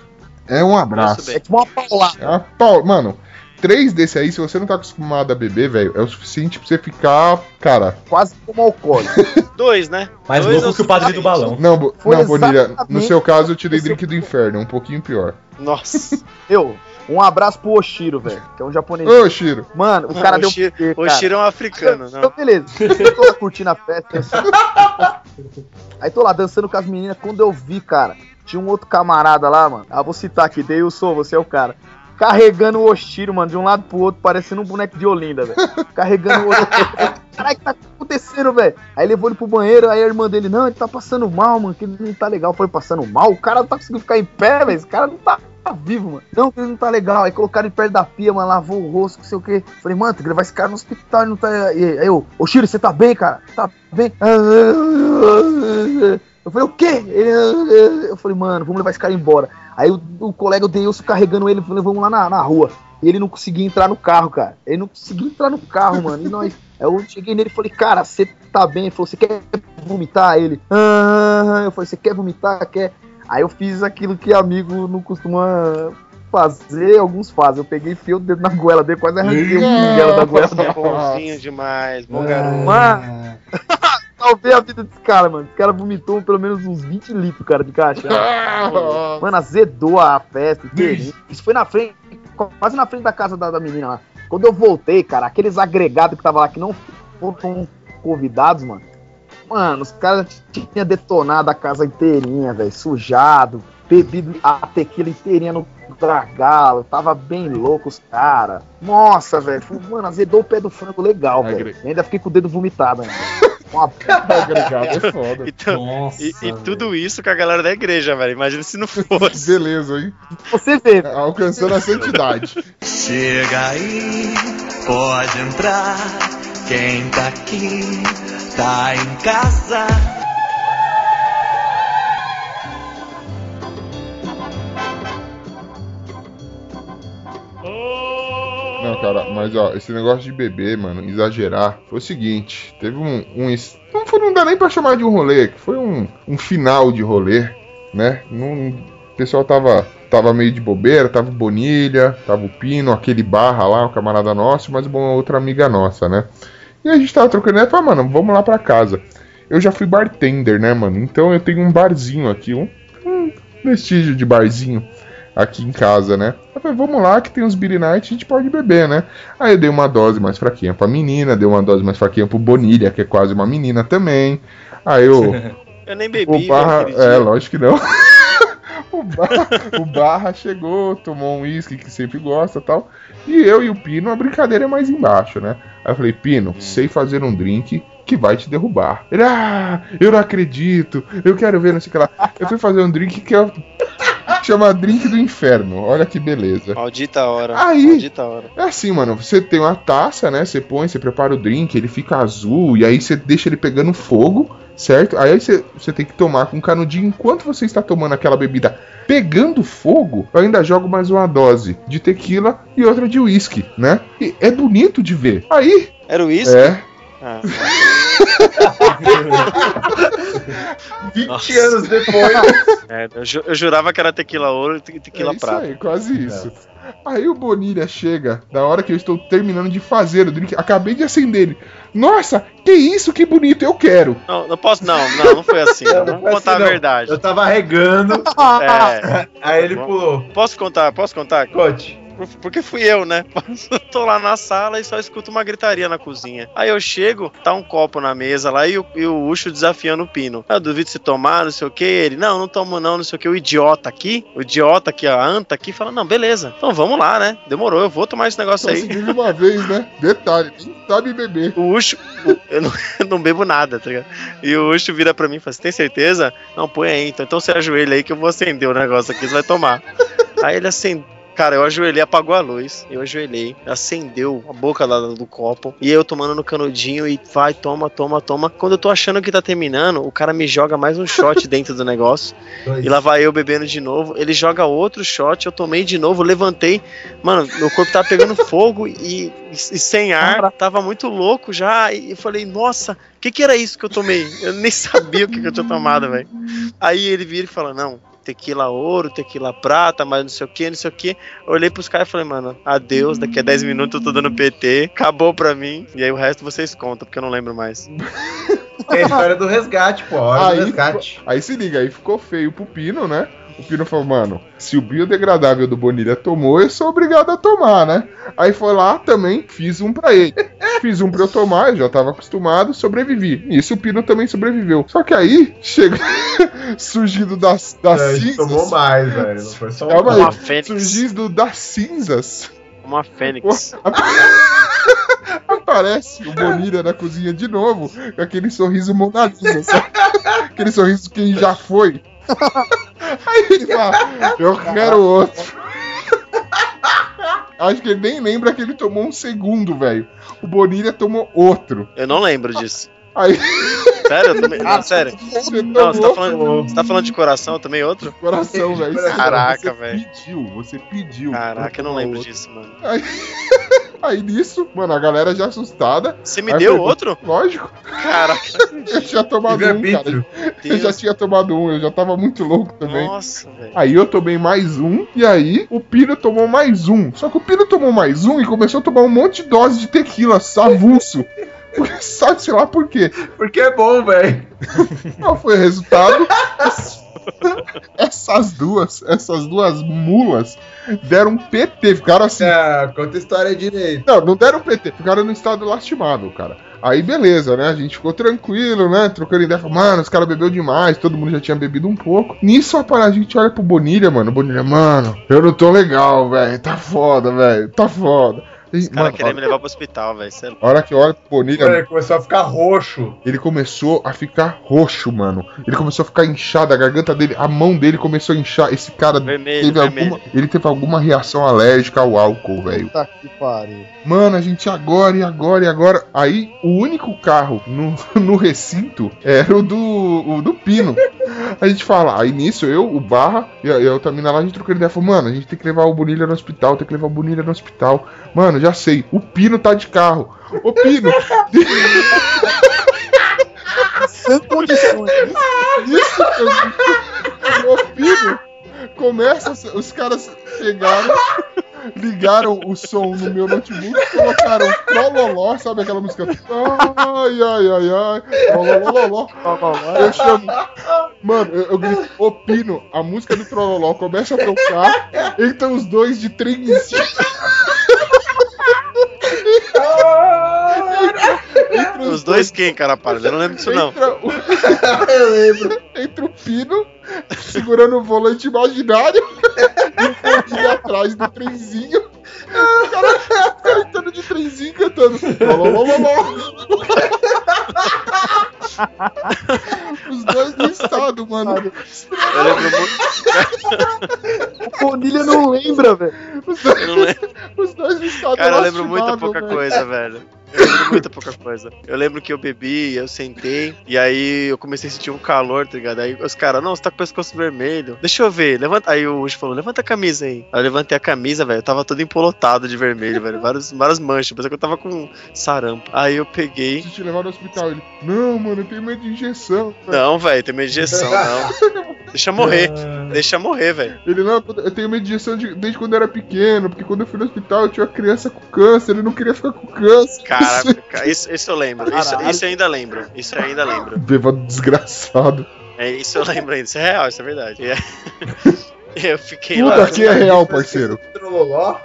É um abraço. É tipo uma paulada. É uma pau... Mano, três desse aí, se você não tá acostumado a beber, velho, é o suficiente pra você ficar. Cara, Quase como alcoólico. Dois, né? Mais Dois louco é que o padre do balão. não, Foi não Bonilha, no seu caso eu te dei esse drink do inferno, um pouquinho pior. Nossa. Eu, um abraço pro Oshiro, velho. Que é um japonês. Ô, Shiro, Mano, o cara o deu Shiro- PT, O cara. Shiro é um africano, Então, não. beleza. Eu tô lá curtindo a festa. assim. Aí tô lá dançando com as meninas. Quando eu vi, cara, tinha um outro camarada lá, mano. Ah, vou citar aqui, Deilson, você é o cara. Carregando o Oshiro, mano, de um lado pro outro, parecendo um boneco de Olinda, velho. Carregando o outro. Caralho, o que tá acontecendo, velho? Aí levou ele pro banheiro, aí a irmã dele, não, ele tá passando mal, mano, que ele não tá legal. Foi passando mal? O cara não tá conseguindo ficar em pé, velho. Esse cara não tá vivo, mano. Não, que ele não tá legal. Aí colocaram ele perto da pia, mano, lavou o rosto, não sei o quê. Falei, mano, tem que levar esse cara no hospital, ele não tá. Aí eu, ô Shiro, você tá bem, cara? Tá bem? Eu falei, o quê? Eu falei, mano, vamos levar esse cara embora. Aí o, o colega, o Deilson, carregando ele, falei, vamos lá na, na rua. E ele não conseguia entrar no carro, cara. Ele não conseguia entrar no carro, mano. E nós. Aí eu cheguei nele e falei, cara, você tá bem? Ele falou, você quer vomitar? Ele. Ah, eu falei, você quer vomitar? Quer? Aí eu fiz aquilo que amigo não costuma fazer, alguns fazem. Eu peguei e enfiei o dedo na goela dele, quase arranquei o pinguelo da goela dele. Bonzinho demais, bom garoto. Mano, salvei a vida desse cara, mano. Esse cara vomitou pelo menos uns 20 litros, cara, de cachaça. Mano, azedou a festa inteirinha. Isso foi na frente, quase na frente da casa da, da menina lá. Quando eu voltei, cara, aqueles agregados que tava lá que não foram convidados, mano. Mano, os caras tinham detonado a casa inteirinha, velho. Sujado, bebido a tequila inteirinha no dragalo. Tava bem louco os caras. Nossa, velho. Mano, azedou o pé do frango legal, velho. Ainda fiquei com o dedo vomitado ainda. Uma agregado é foda. Então, Nossa. e, e tudo isso com a galera da igreja, velho. Imagina se não fosse. Beleza, hein? Você vê. Alcançando a santidade. Chega aí, pode entrar. Quem tá aqui tá em casa. Não, cara, mas ó, esse negócio de beber, mano, exagerar, foi o seguinte: teve um. um não, foi, não dá nem pra chamar de um rolê, que foi um, um final de rolê, né? Não, o pessoal tava, tava meio de bobeira, tava Bonilha, tava o Pino, aquele barra lá, o camarada nosso, mas uma outra amiga nossa, né? E a gente tava trocando ideia, falei, mano, vamos lá pra casa. Eu já fui bartender, né, mano? Então eu tenho um barzinho aqui, um, um vestígio de barzinho aqui em casa, né? Eu falei, vamos lá que tem uns Beer Night, a gente pode beber, né? Aí eu dei uma dose mais fraquinha pra menina, dei uma dose mais fraquinha pro Bonilha, que é quase uma menina também. Aí eu, Eu nem bebi, o velho, Barra, é, lógico que não. o, barra, o Barra chegou, tomou um uísque que sempre gosta e tal. E eu e o Pino, a brincadeira é mais embaixo, né? Aí eu falei, Pino, sei fazer um drink que vai te derrubar. Ele, ah, eu não acredito, eu quero ver, não sei o que lá. Eu fui fazer um drink que é, chama Drink do Inferno. Olha que beleza. Maldita hora. Aí. Maldita hora. É assim, mano, você tem uma taça, né? Você põe, você prepara o drink, ele fica azul, e aí você deixa ele pegando fogo, certo? Aí você, você tem que tomar com canudinho. Enquanto você está tomando aquela bebida pegando fogo, eu ainda jogo mais uma dose de tequila e outra de uísque, né? E é bonito de ver. Aí, Era o isso? é. Ah, 20 Nossa. anos depois. é, eu, ju- eu jurava que era tequila ouro e te- tequila é isso prata. aí, quase isso. Aí o Bonilha chega, na hora que eu estou terminando de fazer o drink, acabei de acender ele. Nossa, que isso, que bonito, eu quero. Não, não posso, não, não, não foi assim. não. Não Vamos contar assim, a verdade. Eu tava regando, É, aí ele pulou. posso contar, posso contar? Cote. Porque fui eu, né? Tô lá na sala e só escuto uma gritaria na cozinha. Aí eu chego, tá um copo na mesa lá e o, e o Ucho desafiando o Pino. Eu duvido se tomar, não sei o que. Ele, não, não tomo não, não sei o que. O idiota aqui, o idiota aqui, a anta aqui, fala, não, beleza. Então vamos lá, né? Demorou, eu vou tomar esse negócio aí. Conseguiu de uma vez, né? Detalhe, nem sabe beber. O Ucho, eu não, eu não bebo nada, tá ligado? E o Ucho vira pra mim e fala: Você tem certeza? Não, põe aí, então, então você ajoelha aí que eu vou acender o negócio aqui, você vai tomar. Aí ele acende. Cara, eu ajoelhei, apagou a luz. Eu ajoelhei, acendeu a boca lá do copo. E eu tomando no canudinho e vai, toma, toma, toma. Quando eu tô achando que tá terminando, o cara me joga mais um shot dentro do negócio. E lá vai eu bebendo de novo. Ele joga outro shot, eu tomei de novo, levantei. Mano, meu corpo tava pegando fogo e, e sem ar. Tava muito louco já. E eu falei, nossa, o que, que era isso que eu tomei? Eu nem sabia o que, que eu tinha tomado, velho. Aí ele vira e fala, não, tequila ouro, tequila prata, mas não sei o que, não sei o que. Olhei pros caras e falei, mano, adeus, daqui a 10 minutos eu tô dando PT, acabou pra mim. E aí o resto vocês contam, porque eu não lembro mais. É a história do resgate, pô. A hora do Aí, resgate. aí se liga, aí ficou feio pro Pino, né? O Pino falou, mano, se o biodegradável do Bonilha tomou, eu sou obrigado a tomar, né? Aí foi lá também, fiz um pra ele. Fiz um pra eu tomar, eu já tava acostumado, sobrevivi. Nisso o Pino também sobreviveu. Só que aí, chega surgindo das, das É, cinzas. tomou mais, velho. Não foi só um. Calma Uma aí, fênix. surgindo das cinzas. Uma fênix. Aparece o Bonilha na cozinha de novo, com aquele sorriso Mona Lisa, sabe? Aquele sorriso de quem já foi. Aí ele fala, eu quero outro. Acho que ele nem lembra que ele tomou um segundo, velho. O Bonilha tomou outro. Eu não lembro disso. Aí Sério? Eu tomei... Não, sério. você Não, você tá, falando, você tá falando de coração, eu tomei outro? coração, velho. Caraca, Você velho. pediu, você pediu. Caraca, eu não lembro outro. disso, mano. Aí nisso, mano, a galera já assustada. Você me Aí deu outro? Lógico, Caraca, eu tinha tomado um, cara. Eu já tinha tomado um, eu já tava muito louco também. Nossa, velho. Aí eu tomei mais um, e aí o Pino tomou mais um. Só que o Pino tomou mais um e começou a tomar um monte de dose de tequila, savulso. Sabe, sei lá por quê. Porque é bom, velho. Qual foi o resultado? Essas duas, essas duas mulas deram um PT, ficaram assim. É, conta a história direito. Não, não deram PT, ficaram no estado lastimável, cara. Aí beleza, né? A gente ficou tranquilo, né? Trocando ideia, falou, mano, os caras bebeu demais, todo mundo já tinha bebido um pouco. Nisso a gente olha pro Bonilha, mano. Bonilha, mano, eu não tô legal, velho. Tá foda, velho. Tá foda. Os caras mano, queriam me levar pro hospital, velho. É a hora que eu olho pro Bonilha, Ele começou a ficar roxo. ele começou a ficar roxo, mano. Ele começou a ficar inchado, a garganta dele, a mão dele começou a inchar. Esse cara Vermelho, teve vermelho. alguma, ele teve alguma reação alérgica ao álcool, velho. Puta que pariu. Mano, a gente agora e agora e agora. Aí o único carro no, no recinto era o do, o do Pino. A gente fala, aí nisso eu, o Barra e a, e a outra mina lá, a gente trocou ideia. Falou, mano, a gente tem que levar o Bonilha no hospital, tem que levar o Bonilha no hospital. Mano, já sei, o Pino tá de carro. Ô Pino, Sem condições. isso, eu- ô Pino, começa, os caras pegaram, ligaram o som no meu notebook, colocaram Trololó, sabe aquela música? Ai, ai, ai, ai, Trololó. Eu chamo. Mano, eu, eu grito, ô Pino, a música do Trololó começa a tocar, entram os dois de trenzinho. Entra Os dois quem, cara, para? Eu não lembro disso, não. O, Eu lembro. entra o Pino segurando o volante imaginário e atrás do trenzinho. O cara, o cara entrando de trenzinho cantando. Lololololó. Os dois no estado, mano. Eu lembro muito. O Bonilha não lembra, velho. Os dois, Eu não lembro. os dois no estado Cara, eu lembro lastimável, pouca velho. coisa, velho. Eu lembro muita pouca coisa. Eu lembro que eu bebi, eu sentei, e aí eu comecei a sentir um calor, tá ligado? Aí os caras, não, você tá com o pescoço vermelho. Deixa eu ver, levanta. Aí o Ucho falou, levanta a camisa aí. Aí eu levantei a camisa, velho. Eu tava todo empolotado de vermelho, velho. Várias, várias manchas. Parecia que eu tava com sarampo. Aí eu peguei. Se te levar no hospital, ele. Não, mano, eu tenho medo de injeção. velho." Não, velho, tem medo de injeção, não. Deixa morrer. Ah, Deixa morrer, velho. Ele, não, eu tenho medo de injeção de- desde quando eu era pequeno, porque quando eu fui no hospital eu tinha uma criança com câncer, ele não queria ficar com câncer. Caraca, cara, isso, isso eu lembro. Isso, isso eu ainda lembro. Isso eu ainda lembro. Bêbado desgraçado. É, isso eu lembro ainda. Isso é real, isso é verdade. É- Eu fiquei Tudo lá. aqui é real, parceiro.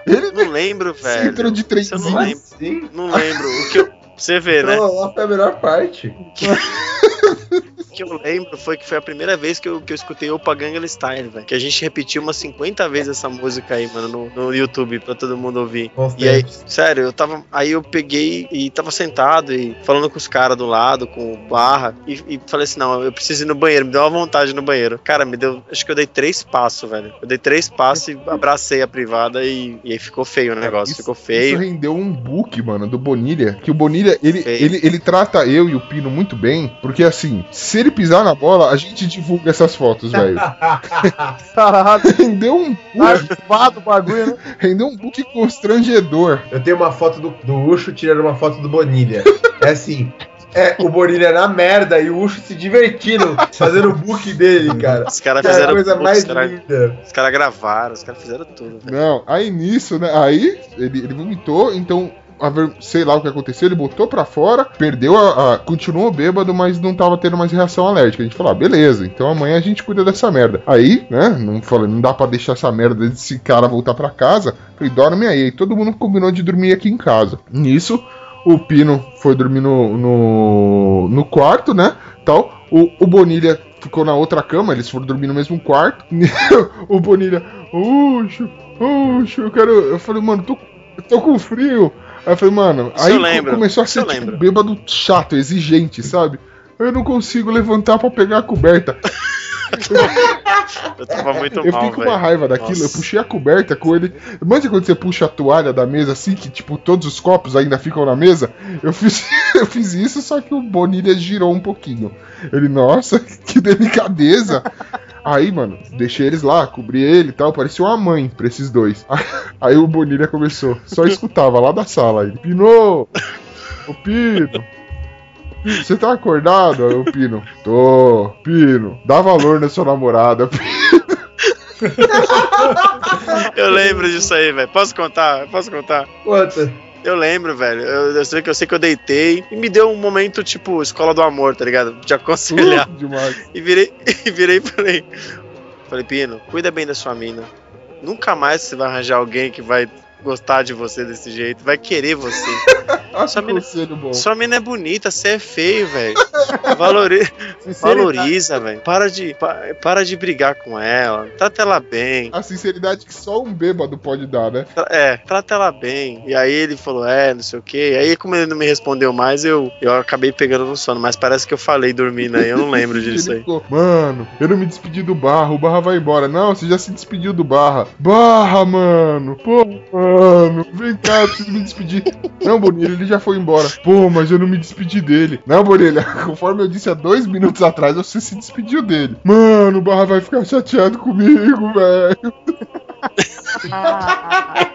Ele Não lembro, velho. entrou de eu não lembro. Sim. Não lembro. O que eu... Você vê, né? Trololó foi a melhor parte. que eu lembro foi que foi a primeira vez que eu, que eu escutei Opa Gangnam Style, velho. Que a gente repetiu umas 50 vezes essa música aí, mano, no, no YouTube pra todo mundo ouvir. Bons E aí, sério, eu tava. Aí eu peguei e tava sentado e falando com os caras do lado, com o barra, e, e falei assim: não, eu preciso ir no banheiro, me deu uma vontade no banheiro. Cara, me deu. Acho que eu dei três passos, velho. Eu dei três passos e abracei a privada e, e aí ficou feio o negócio, Isso- ficou Isso feio. rendeu um book, mano, do Bonilha. Que o Bonilha, ele, Feio. ele, ele trata eu e o Pino muito bem. Porque assim, se ele pisar na bola, a gente divulga essas fotos, velho. Caralho, rendeu um book, bagulho, né? rendeu um book constrangedor. Eu tenho uma foto do, do Ucho tirando uma foto do Bonilha. É assim. É o Bonilha na merda e o Ucho se divertindo, fazendo o book dele, cara. Os caras Que é a fizeram. coisa tudo, mais os caras linda. os caras gravaram, os caras fizeram tudo, velho. Não, aí nisso, né? Aí ele, ele vomitou, então. Sei lá o que aconteceu, ele botou pra fora, perdeu a, a- Continuou bêbado, mas não tava tendo mais reação alérgica. A gente falou, ah, beleza, então amanhã a gente cuida dessa merda. Aí, né, não falei, não dá pra deixar essa merda desse cara voltar pra casa. Falei, dorme aí. Todo mundo combinou de dormir aqui em casa. Nisso, o Pino foi dormir no, no, no quarto, né? Tal. O, o Bonilha ficou na outra cama, eles foram dormir no mesmo quarto. o Bonilha, uxo, uxo, eu quero. Eu falei, mano, tô, tô com frio. Aí eu falei, mano, Isso aí eu lembro, começou a ser eu tipo, lembro. bêbado chato, exigente, sabe? Eu não consigo levantar pra pegar a coberta. Eu tava muito eu mal, fiquei com uma raiva daquilo, eu Nossa. puxei a coberta com ele. Manja quando você puxa a toalha da mesa assim, que tipo, todos os copos ainda ficam na mesa? Eu fiz, eu fiz isso, só que o Bonilha girou um pouquinho. Ele, nossa, que delicadeza. Aí, mano, deixei eles lá, cobri ele e tal, parecia uma mãe pra esses dois. Aí o Bonilha começou, só escutava lá da sala. Ele, Pino! Ô Pino! Pino, Você tá acordado? Aí o Pino, tô. Pino, dá valor na sua namorada. Eu lembro disso aí, velho. Posso contar? Posso contar? Conta. Eu lembro, velho. Eu, eu sei que eu sei que eu deitei e me deu um momento tipo escola do amor, tá ligado? De aconselhar. Demais. E virei, e virei e falei. Falei, Pino, cuida bem da sua mina. Nunca mais você vai arranjar alguém que vai gostar de você desse jeito, vai querer você. Só um mina- bom. Sua mina é bonita, você é feio, velho. Valori... Valoriza, velho. Para de, pa- para de brigar com ela. Trata ela bem. A sinceridade que só um bêbado pode dar, né? É, trata ela bem. E aí ele falou, é, não sei o quê. Aí, como ele não me respondeu mais, eu, eu acabei pegando no sono. Mas parece que eu falei dormindo aí, eu não lembro disso aí. ficou, Mano, eu não me despedi do Barra, o Barra vai embora. Não, você já se despediu do Barra. Barra, mano. Pô, mano, vem cá, eu preciso me despedir. Não, Bonilha, ele já foi embora. Pô, mas eu não me despedi dele. Não, Bonilha, conforme eu disse há dois minutos atrás, você se despediu dele. Mano, o Barra vai ficar chateado comigo, velho.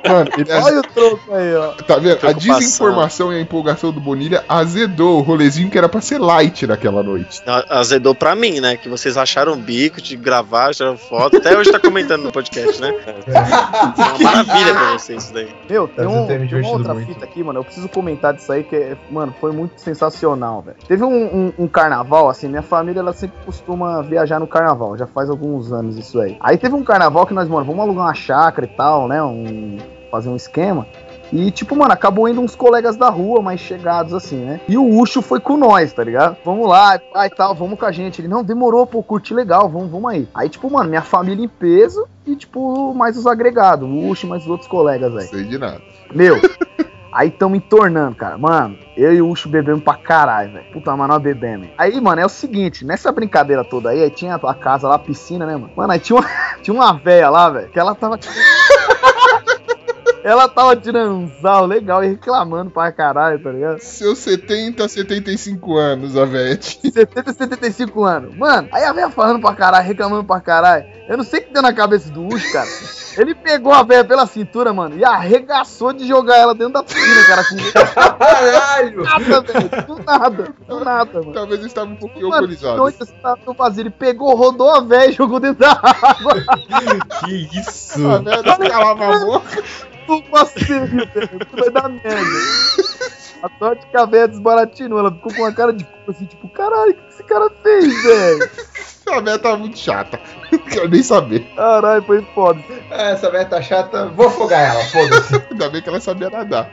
Mano, ele Olha o troco aí, ó. Tá vendo? A desinformação e a empolgação do Bonilha azedou o rolezinho que era pra ser light naquela noite. A- Azedou pra mim, né? Que vocês acharam o bico de gravar, tiraram foto. Até hoje tá comentando no podcast, né? É uma maravilha pra vocês isso daí. Meu, tem, um, tem uma outra muito. fita aqui, mano. Eu preciso comentar disso aí, que, é, mano, foi muito sensacional, velho. Teve um, um- um carnaval, assim, minha família, ela sempre costuma viajar no carnaval. Já faz alguns anos isso aí. Aí teve um carnaval que nós, mano, vamos alugar uma chácara e tal, né? Um, fazer um esquema. E, tipo, mano, acabou indo uns colegas da rua mais chegados, assim, né? E o Ucho foi com nós, tá ligado? Vamos lá, pai, tal, vamos com a gente. Ele, não, demorou, pô, curti legal, vamos, vamos aí. Aí, tipo, mano, minha família em peso e, tipo, mais os agregados, o Ucho e mais os outros colegas aí. Sei de nada. Meu, aí tamo entornando, cara. Mano, eu e o Ucho bebemos pra caralho, velho. Puta, mas nós bebemos. Aí, mano, é o seguinte, nessa brincadeira toda aí, aí tinha a casa lá, a piscina, né, mano? Mano, aí tinha uma, tinha uma véia lá, velho, que ela tava... ela tava tirando um sal legal e reclamando pra caralho, tá ligado? Seus 70, 75 anos, a Vete. 70, 75 anos. Mano, aí a velha falando pra caralho, reclamando pra caralho. Eu não sei o que deu na cabeça do Ucho, cara. Ele pegou a velha pela cintura, mano, e arregaçou de jogar ela dentro da piscina, cara, com Caralho! nada, velho. Do nada, do nada, mano. Talvez eu estava um pouquinho Mano, alcoolizado. doido, você tá eu fazia. Ele pegou, rodou a velha e jogou dentro da água. Que isso? A velha calava a boca. Não passeio, velho. Isso vai dar merda. A sorte que a velha desbaratinou. Ela ficou com uma cara de culpa assim, tipo, caralho, o que esse cara fez, velho? A velha tava muito chata. Não quero nem saber. Caralho, foi foda. Essa velha tá chata, vou afogar ela, foda-se. Ainda bem que ela sabia nadar.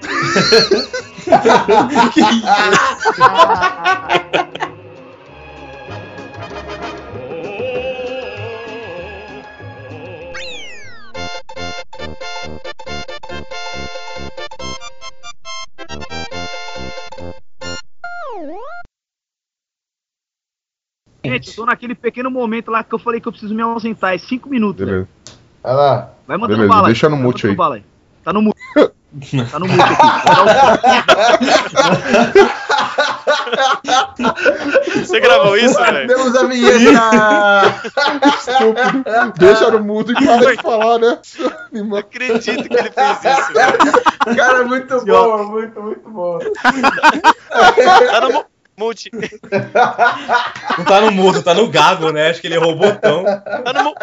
Gente, eu tô naquele pequeno momento lá que eu falei que eu preciso me ausentar. É cinco minutos, Beleza. Vai lá. Vai mandando Beleza, bala. Deixa no mute aí. Bala aí. Tá no mute. tá no mute aqui. Você gravou isso, velho? Temos a vinheta! Estúpido. Deixa no mudo e para de falar, né? Não acredito que ele fez isso, velho. Cara, muito bom, muito, muito bom. Tá no mu- mute. Não tá no mudo, tá no gago, né? Acho que ele errou o botão. Tá no mu-